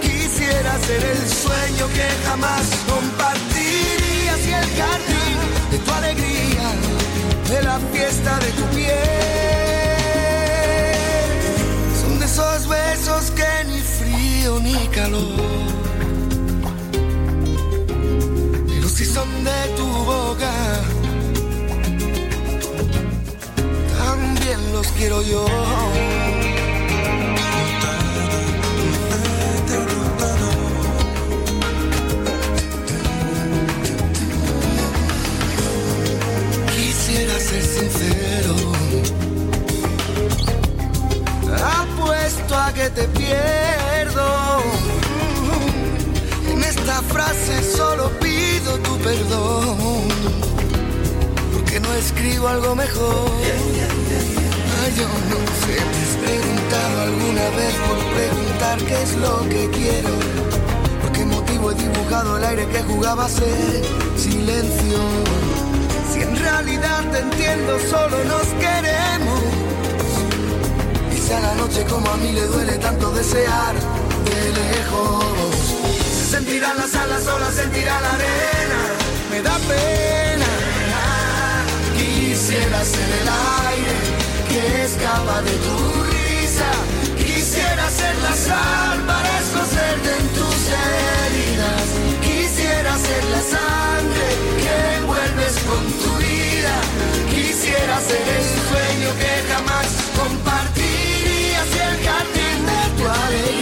Quisiera ser el sueño que jamás compartirías y el jardín de tu alegría, de la fiesta de tu piel. Son de esos besos que ni ni calor. Pero si son de tu boca, también los quiero yo. Quisiera ser sincero. Apuesto a que te En esta frase solo pido tu perdón. Porque no escribo algo mejor. Ay, yo no sé, te has preguntado alguna vez por preguntar qué es lo que quiero. ¿Por qué motivo he dibujado el aire que jugaba a ser silencio? Si en realidad te entiendo, solo nos queremos. Y a la noche como a mí le duele tanto desear de lejos. Se las alas solas, sentirá la arena. Me da pena. Quisiera ser el aire que escapa de tu risa. Quisiera ser la sal para escocerte en tus heridas. Quisiera ser la sangre que envuelves con tu vida. Quisiera ser el sueño que jamás compartirías y el jardín de tu alegría,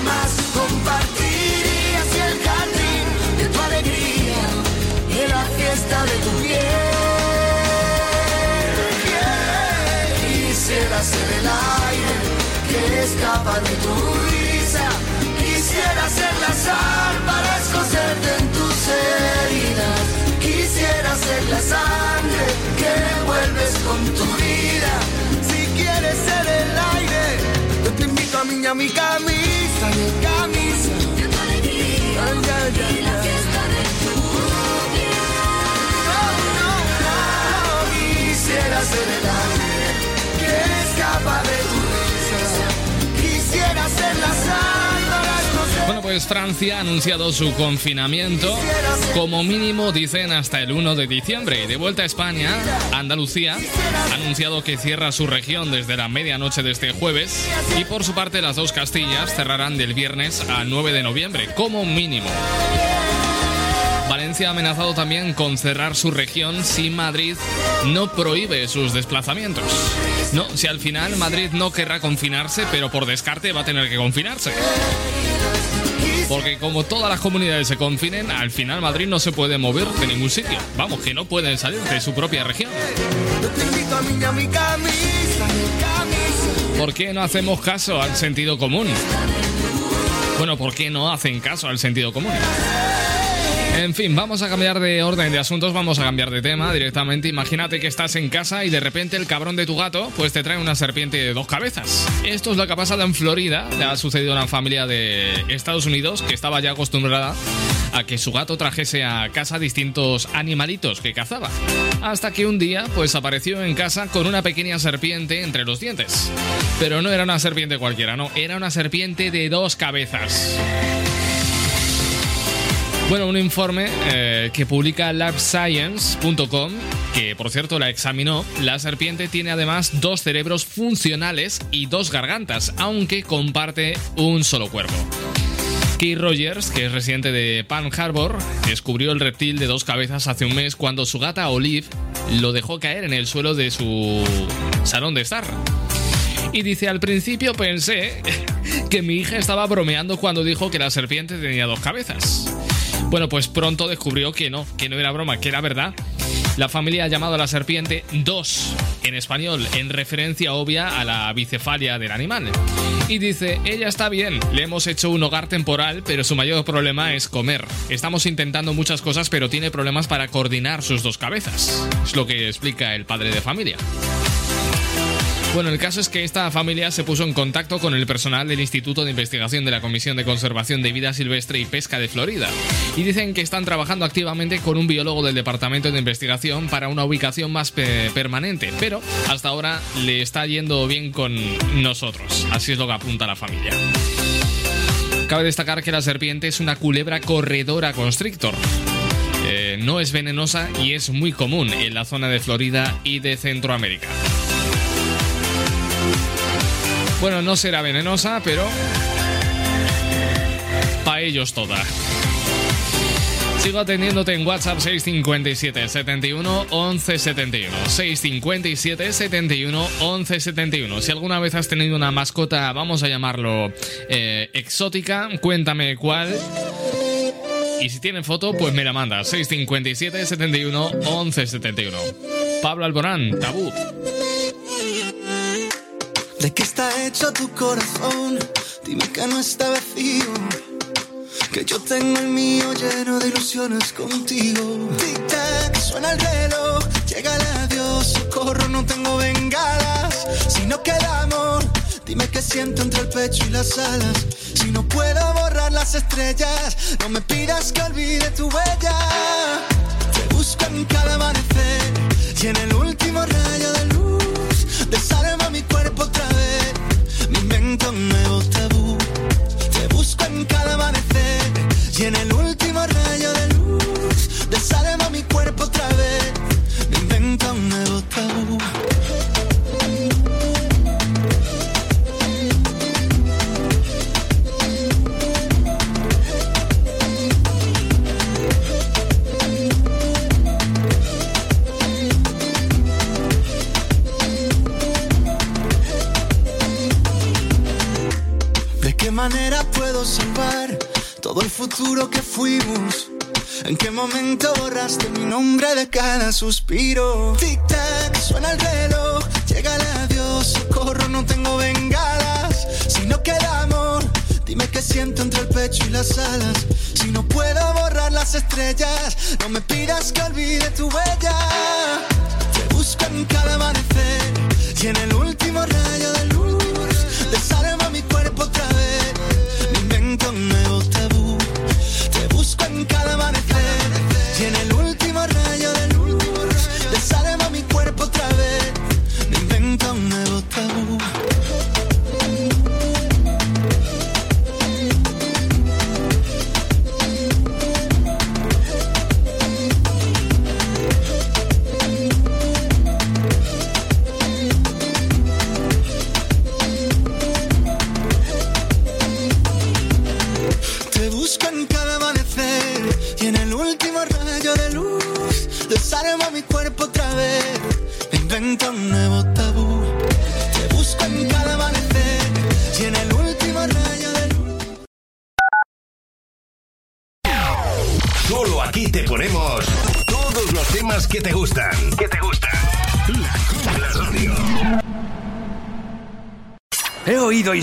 jamás compartirías y el jardín de tu alegría, de la fiesta de tu piel. Quisiera ser el aire que escapa de tu risa. Quisiera ser la sal para escocerte en tus heridas. Quisiera ser la sangre que envuelves con tu vida. Si quieres ser el aire, yo te invito a mí a mi camisa, mi camisa. Ay, ay, ay, ay. No, no, no, quisiera ser el Francia ha anunciado su confinamiento, como mínimo dicen hasta el 1 de diciembre. Y de vuelta a España, Andalucía ha anunciado que cierra su región desde la medianoche de este jueves. Y por su parte, las dos Castillas cerrarán del viernes al 9 de noviembre, como mínimo. Valencia ha amenazado también con cerrar su región si Madrid no prohíbe sus desplazamientos. No, si al final Madrid no querrá confinarse, pero por descarte va a tener que confinarse. Porque como todas las comunidades se confinen, al final Madrid no se puede mover de ningún sitio. Vamos, que no pueden salir de su propia región. ¿Por qué no hacemos caso al sentido común? Bueno, ¿por qué no hacen caso al sentido común? En fin, vamos a cambiar de orden de asuntos, vamos a cambiar de tema directamente. Imagínate que estás en casa y de repente el cabrón de tu gato pues te trae una serpiente de dos cabezas. Esto es lo que ha pasado en Florida, le ha sucedido a una familia de Estados Unidos que estaba ya acostumbrada a que su gato trajese a casa distintos animalitos que cazaba. Hasta que un día pues apareció en casa con una pequeña serpiente entre los dientes. Pero no era una serpiente cualquiera, no, era una serpiente de dos cabezas. Bueno, un informe eh, que publica labscience.com, que por cierto la examinó, la serpiente tiene además dos cerebros funcionales y dos gargantas, aunque comparte un solo cuerpo. Keith Rogers, que es residente de Palm Harbor, descubrió el reptil de dos cabezas hace un mes cuando su gata Olive lo dejó caer en el suelo de su salón de estar. Y dice, al principio pensé que mi hija estaba bromeando cuando dijo que la serpiente tenía dos cabezas. Bueno, pues pronto descubrió que no, que no era broma, que era verdad. La familia ha llamado a la serpiente dos en español, en referencia obvia a la bicefalia del animal. Y dice, ella está bien, le hemos hecho un hogar temporal, pero su mayor problema es comer. Estamos intentando muchas cosas, pero tiene problemas para coordinar sus dos cabezas. Es lo que explica el padre de familia. Bueno, el caso es que esta familia se puso en contacto con el personal del Instituto de Investigación de la Comisión de Conservación de Vida Silvestre y Pesca de Florida y dicen que están trabajando activamente con un biólogo del Departamento de Investigación para una ubicación más pe- permanente, pero hasta ahora le está yendo bien con nosotros, así es lo que apunta la familia. Cabe destacar que la serpiente es una culebra corredora constrictor. Eh, no es venenosa y es muy común en la zona de Florida y de Centroamérica. Bueno, no será venenosa, pero para ellos toda. Sigo atendiéndote en WhatsApp 657 71 11 71. 657 71 11 71. Si alguna vez has tenido una mascota, vamos a llamarlo eh, exótica, cuéntame cuál. Y si tienen foto, pues me la manda. 657 71 11 71. Pablo Alborán, tabú. ¿De qué está hecho tu corazón? Dime que no está vacío. Que yo tengo el mío lleno de ilusiones contigo. Tic-tac, suena el reloj. Llega el adiós, socorro, no tengo bengalas. Si no queda amor, dime qué siento entre el pecho y las alas. Si no puedo borrar las estrellas, no me pidas que olvide tu huella. Te busco en cada amanecer y en el último rayo de luz. Futuro que fuimos? ¿En qué momento borraste mi nombre de cada suspiro? Tic-tac, suena el reloj, llega el adiós, socorro, no tengo bengalas. Si no queda amor, dime qué siento entre el pecho y las alas. Si no puedo borrar las estrellas, no me pidas que olvide tu huella. Te busco en cada amanecer y en el último rayo de luz.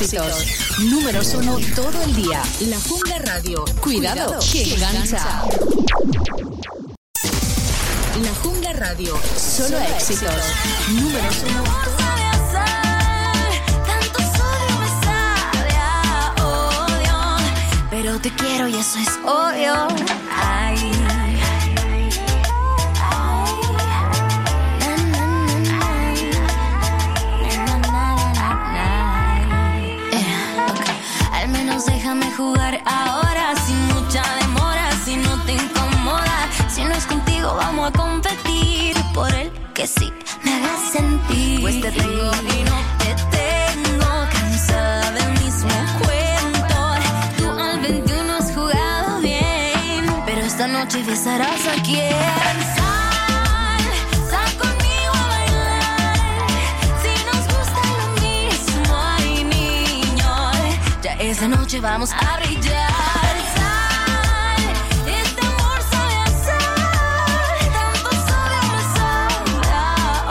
éxitos. Números uno todo el día. La Jungla Radio, cuidado, que engancha. La Jungla Radio, solo éxitos. Números uno. Odio, pero te quiero y eso es obvio. Jugar ahora sin mucha demora, si no te incomoda. Si no es contigo, vamos a competir por el que sí me hagas sentir. Pues te tengo y no te tengo, cansada del mismo cuento. Tú al 21 has jugado bien, pero esta noche besarás a quien.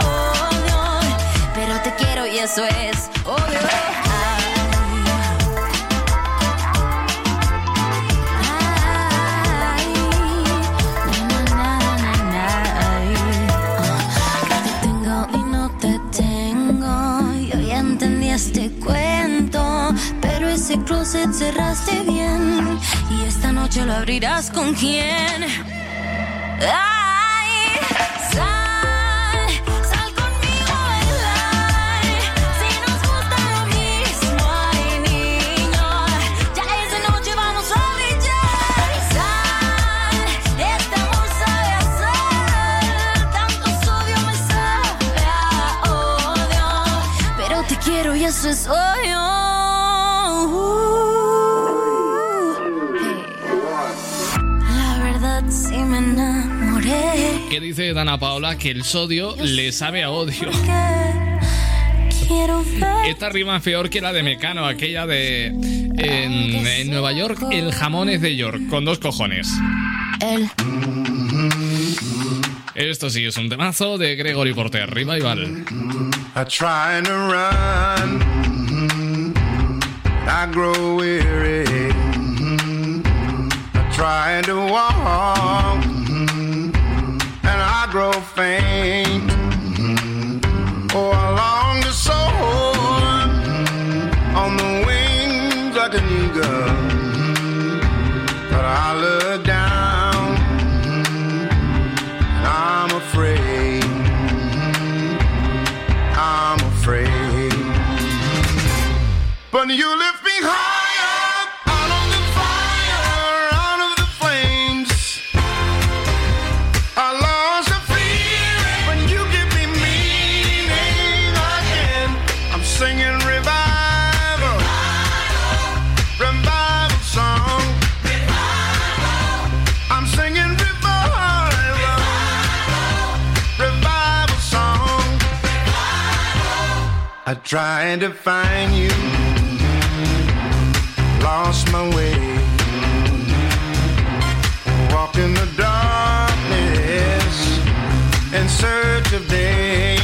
Odio, pero te quiero y eso es closet cerraste bien. Y esta noche lo abrirás con quién. Ay, sal, sal conmigo me enamoré. ¿Qué dice Dana Paola? Que el sodio le sabe a odio. Esta rima es peor que la de Mecano, aquella de. En, en Nueva York, el jamón es de York, con dos cojones. El Esto sí es un temazo de Gregory Porter, Revival. I try to run, I grow weary. I try to walk, mm-hmm. and I grow faint. Mm-hmm. Oh, I long to soar. On the wings like an eagle, mm-hmm. but I look down, and I'm afraid. I'm afraid. But you trying to find you. Lost my way, walked in the darkness in search of day.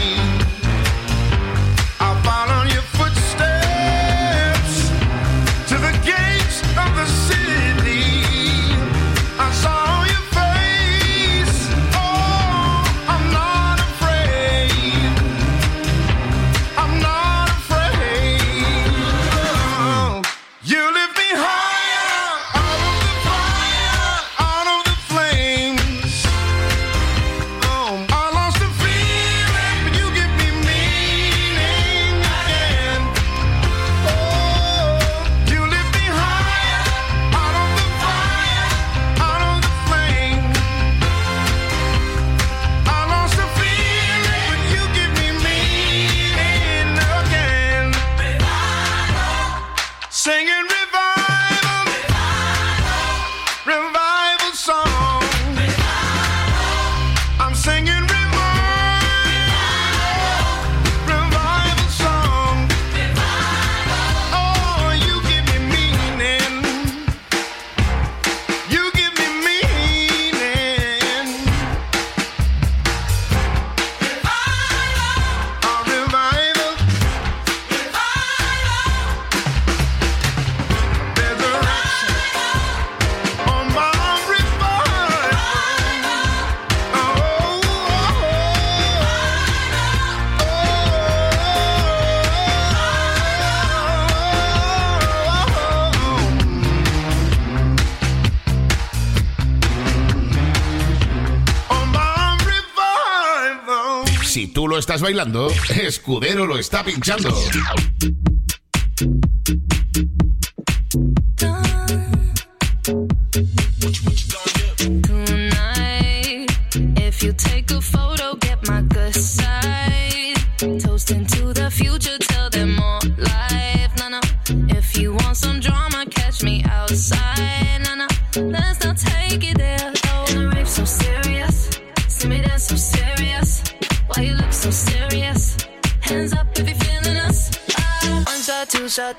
estás bailando, Escudero lo está pinchando.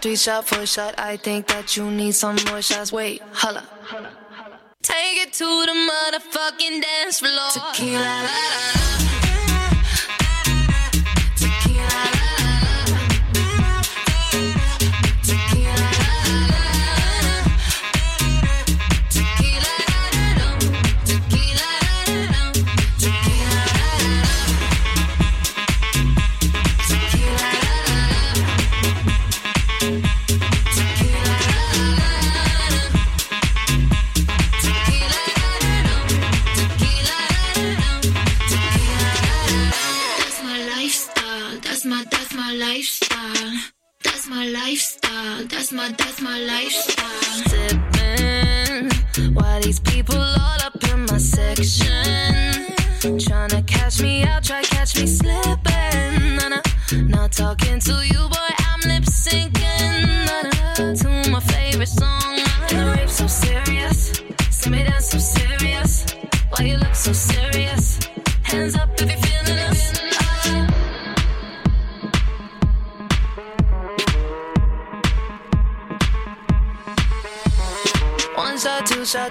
Three shot, four shot, I think that you need some more shots. Wait, holla. Take it to the motherfucking dance floor. Tequila, la, la, la.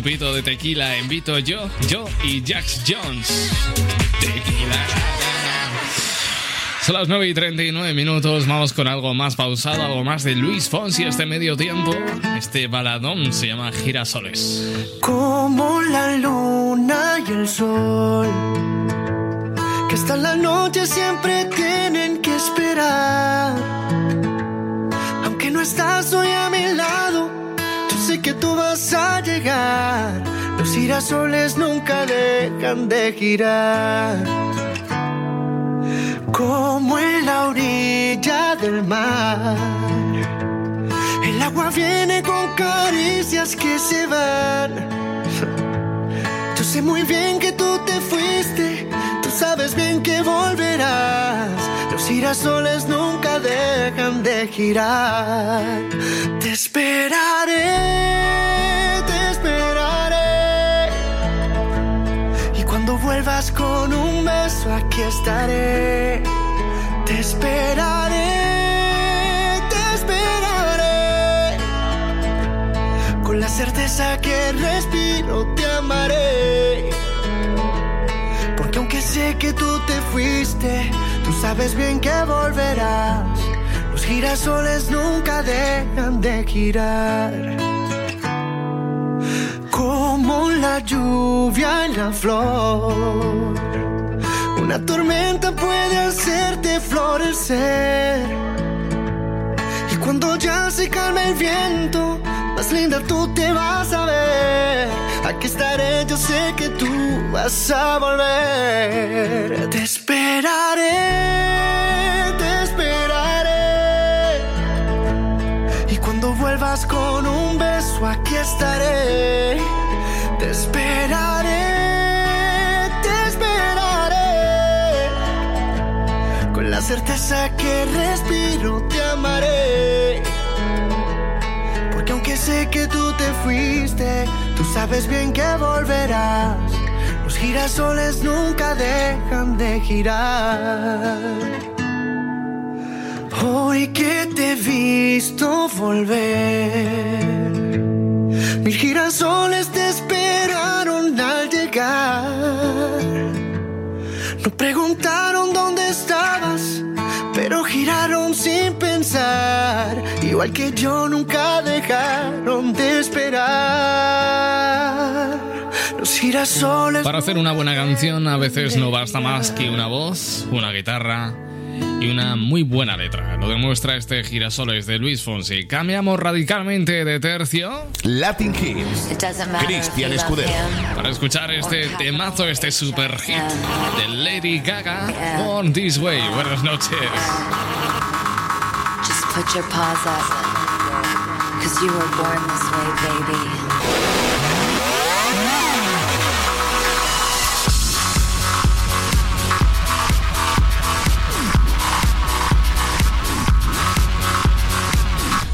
chupito de tequila, invito yo, yo y Jax Jones. Tequila. Son las 9 y 39 minutos, vamos con algo más pausado, algo más de Luis Fonsi este medio tiempo. Este baladón se llama Girasoles. Como la luna y el sol, que hasta la noche siempre girasoles nunca dejan de girar. Como en la orilla del mar. El agua viene con caricias que se van. Yo sé muy bien que tú te fuiste, tú sabes bien que volverás. Los girasoles nunca dejan de girar. Te esperaré con un beso, aquí estaré. Te esperaré, te esperaré. Con la certeza que respiro, te amaré. Porque aunque sé que tú te fuiste, tú sabes bien que volverás. Los girasoles nunca dejan de girar. Como la lluvia en la flor. Una tormenta puede hacerte florecer. Y cuando ya se calma el viento, más linda tú te vas a ver. Aquí estaré, yo sé que tú vas a volver. Te esperaré, te esperaré. Y cuando vuelvas con un beso, aquí estaré. Esperaré, te esperaré. Con la certeza que respiro, te amaré. Porque aunque sé que tú te fuiste, tú sabes bien que volverás. Los girasoles nunca dejan de girar. Hoy que te he visto volver, mil girasoles te esperaron al llegar. No preguntaron dónde estabas, pero giraron sin pensar. Igual que yo nunca dejaron de esperar. Los girasoles. Para hacer una buena canción a veces no basta más que una voz, una guitarra y una muy buena letra. Lo demuestra este Girasoles de Luis Fonsi. Cambiamos radicalmente de tercio. Latin Hits. Cristian Escudero. Para escuchar este temazo, este super hit de Lady Gaga, Born This Way. Buenas noches. Just put your paws up. Cause you were born this way, baby.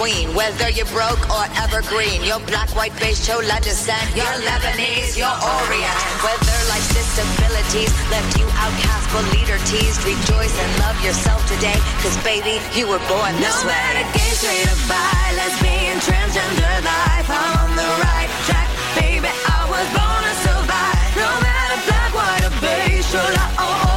between. Whether you're broke or evergreen, your black, white, beige, chola descent, your Lebanese, your Orient. Whether life's disabilities left you outcast but leader teased, rejoice and love yourself today. Cause baby, you were born this no way. No matter gay, straight or bi, lesbian, transgender life, I'm on the right track. Baby, I was born to survive. No matter black, white, or beige, chola or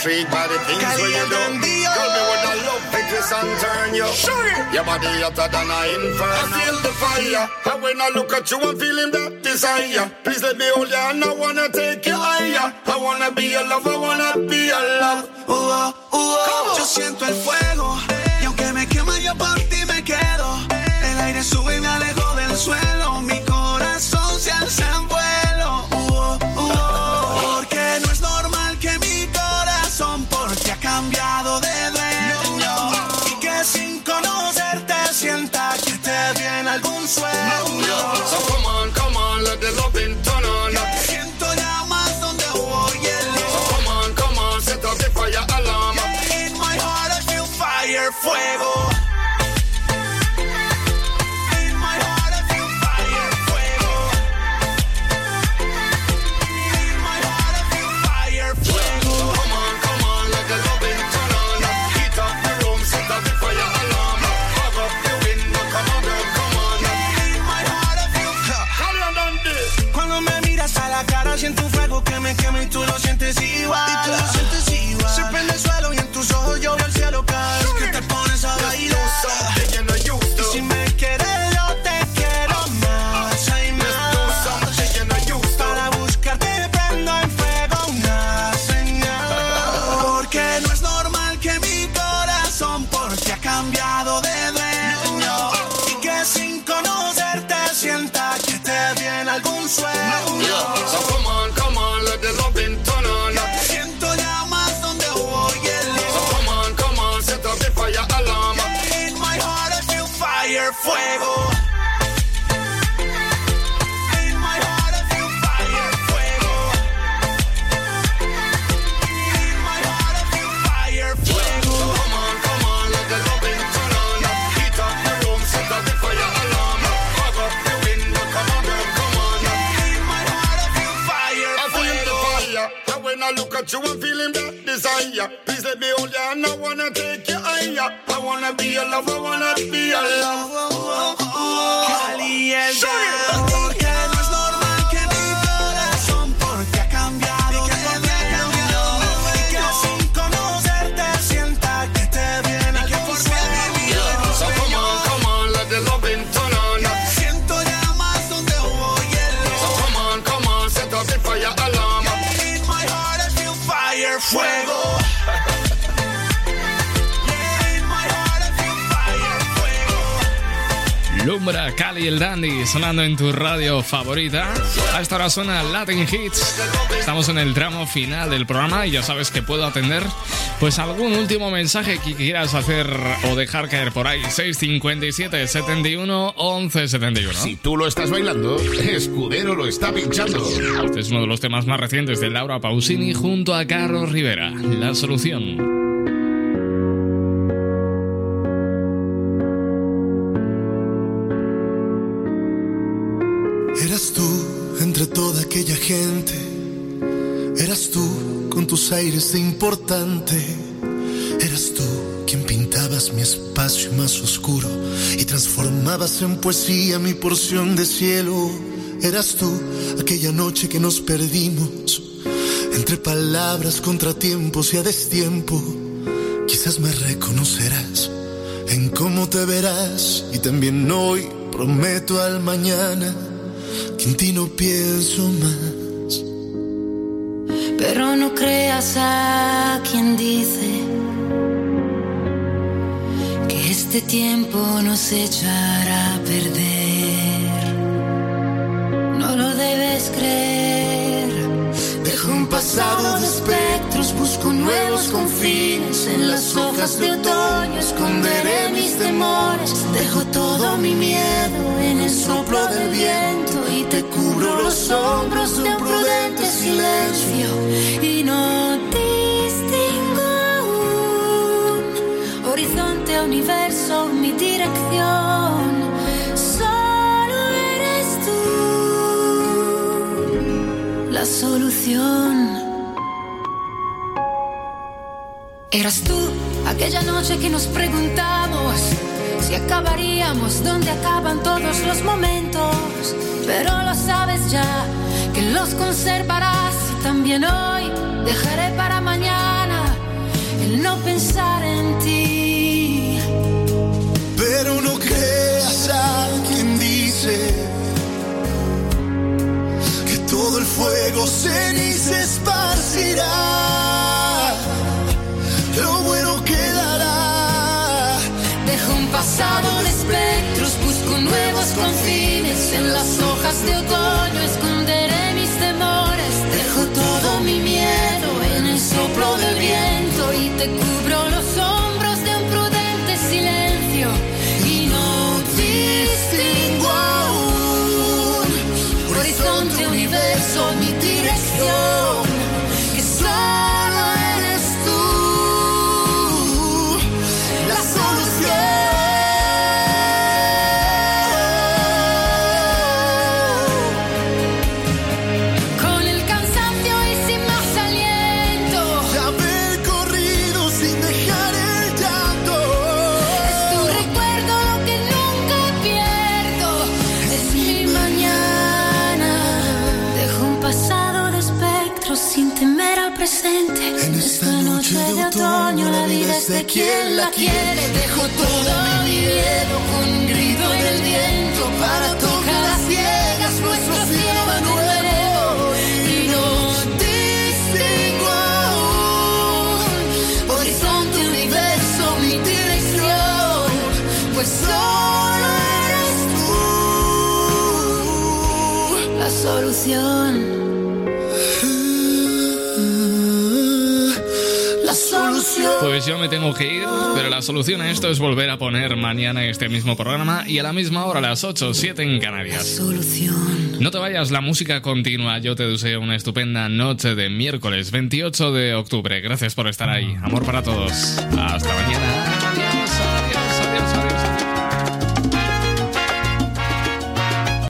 intrigued by the things Cali where you do. Girl, me woulda love to twist and turn you. Sure. Your body hotter than a inferno. I feel the fire. And when I look at you, I'm feeling that desire. Please let me hold you and I wanna take you higher. I wanna be your love. I wanna be your love. Oh, oh. Yo siento el fuego. Y aunque me quema, yo por ti me quedo. El aire sube y me alejo. wanna be your lover, wanna be your lover. Oh, oh, oh. Caliente. Cali el Dandy, sonando en tu radio favorita. A esta hora suena Latin Hits. Estamos en el tramo final del programa y ya sabes que puedo atender pues algún último mensaje que quieras hacer o dejar caer por ahí. 657 71 11 71. Si tú lo estás bailando, Escudero lo está pinchando. Este es uno de los temas más recientes de Laura Pausini junto a Carlos Rivera. La solución. Eras tú con tus aires de importante. Eras tú quien pintabas mi espacio más oscuro y transformabas en poesía mi porción de cielo. Eras tú aquella noche que nos perdimos entre palabras, contratiempos y a destiempo. Quizás me reconocerás en cómo te verás y también hoy prometo al mañana que en ti no pienso más. Pero no creas a quien dice que este tiempo nos echará a perder. No lo debes creer. Pasado de espectros, busco nuevos confines. En las hojas de otoño esconderé mis temores. Dejo todo mi miedo en el soplo del viento y te cubro los hombros de un prudente silencio. Y no distingo aún horizonte, universo, mi dirección. Solo eres tú la solución. Eras tú aquella noche que nos preguntamos si acabaríamos donde acaban todos los momentos. Pero lo sabes ya que los conservarás y también hoy dejaré para mañana el no pensar en ti. Pero no creas a quien dice que todo el fuego ceniza esparcirá. Dejo un quien la quiere. Dejo todo mi miedo con un grito en el viento para tocar las ciegas nuestro cielo de nuevo. Y no distingo aún horizonte, universo, mi dirección. Pues solo eres tú la solución. Pues yo me tengo que ir, pero la solución a esto es volver a poner mañana este mismo programa y a la misma hora, a las 8, 7 en Canarias. Solución. No te vayas, la música continúa. Yo te deseo una estupenda noche de miércoles 28 de octubre. Gracias por estar ahí. Amor para todos. Hasta mañana.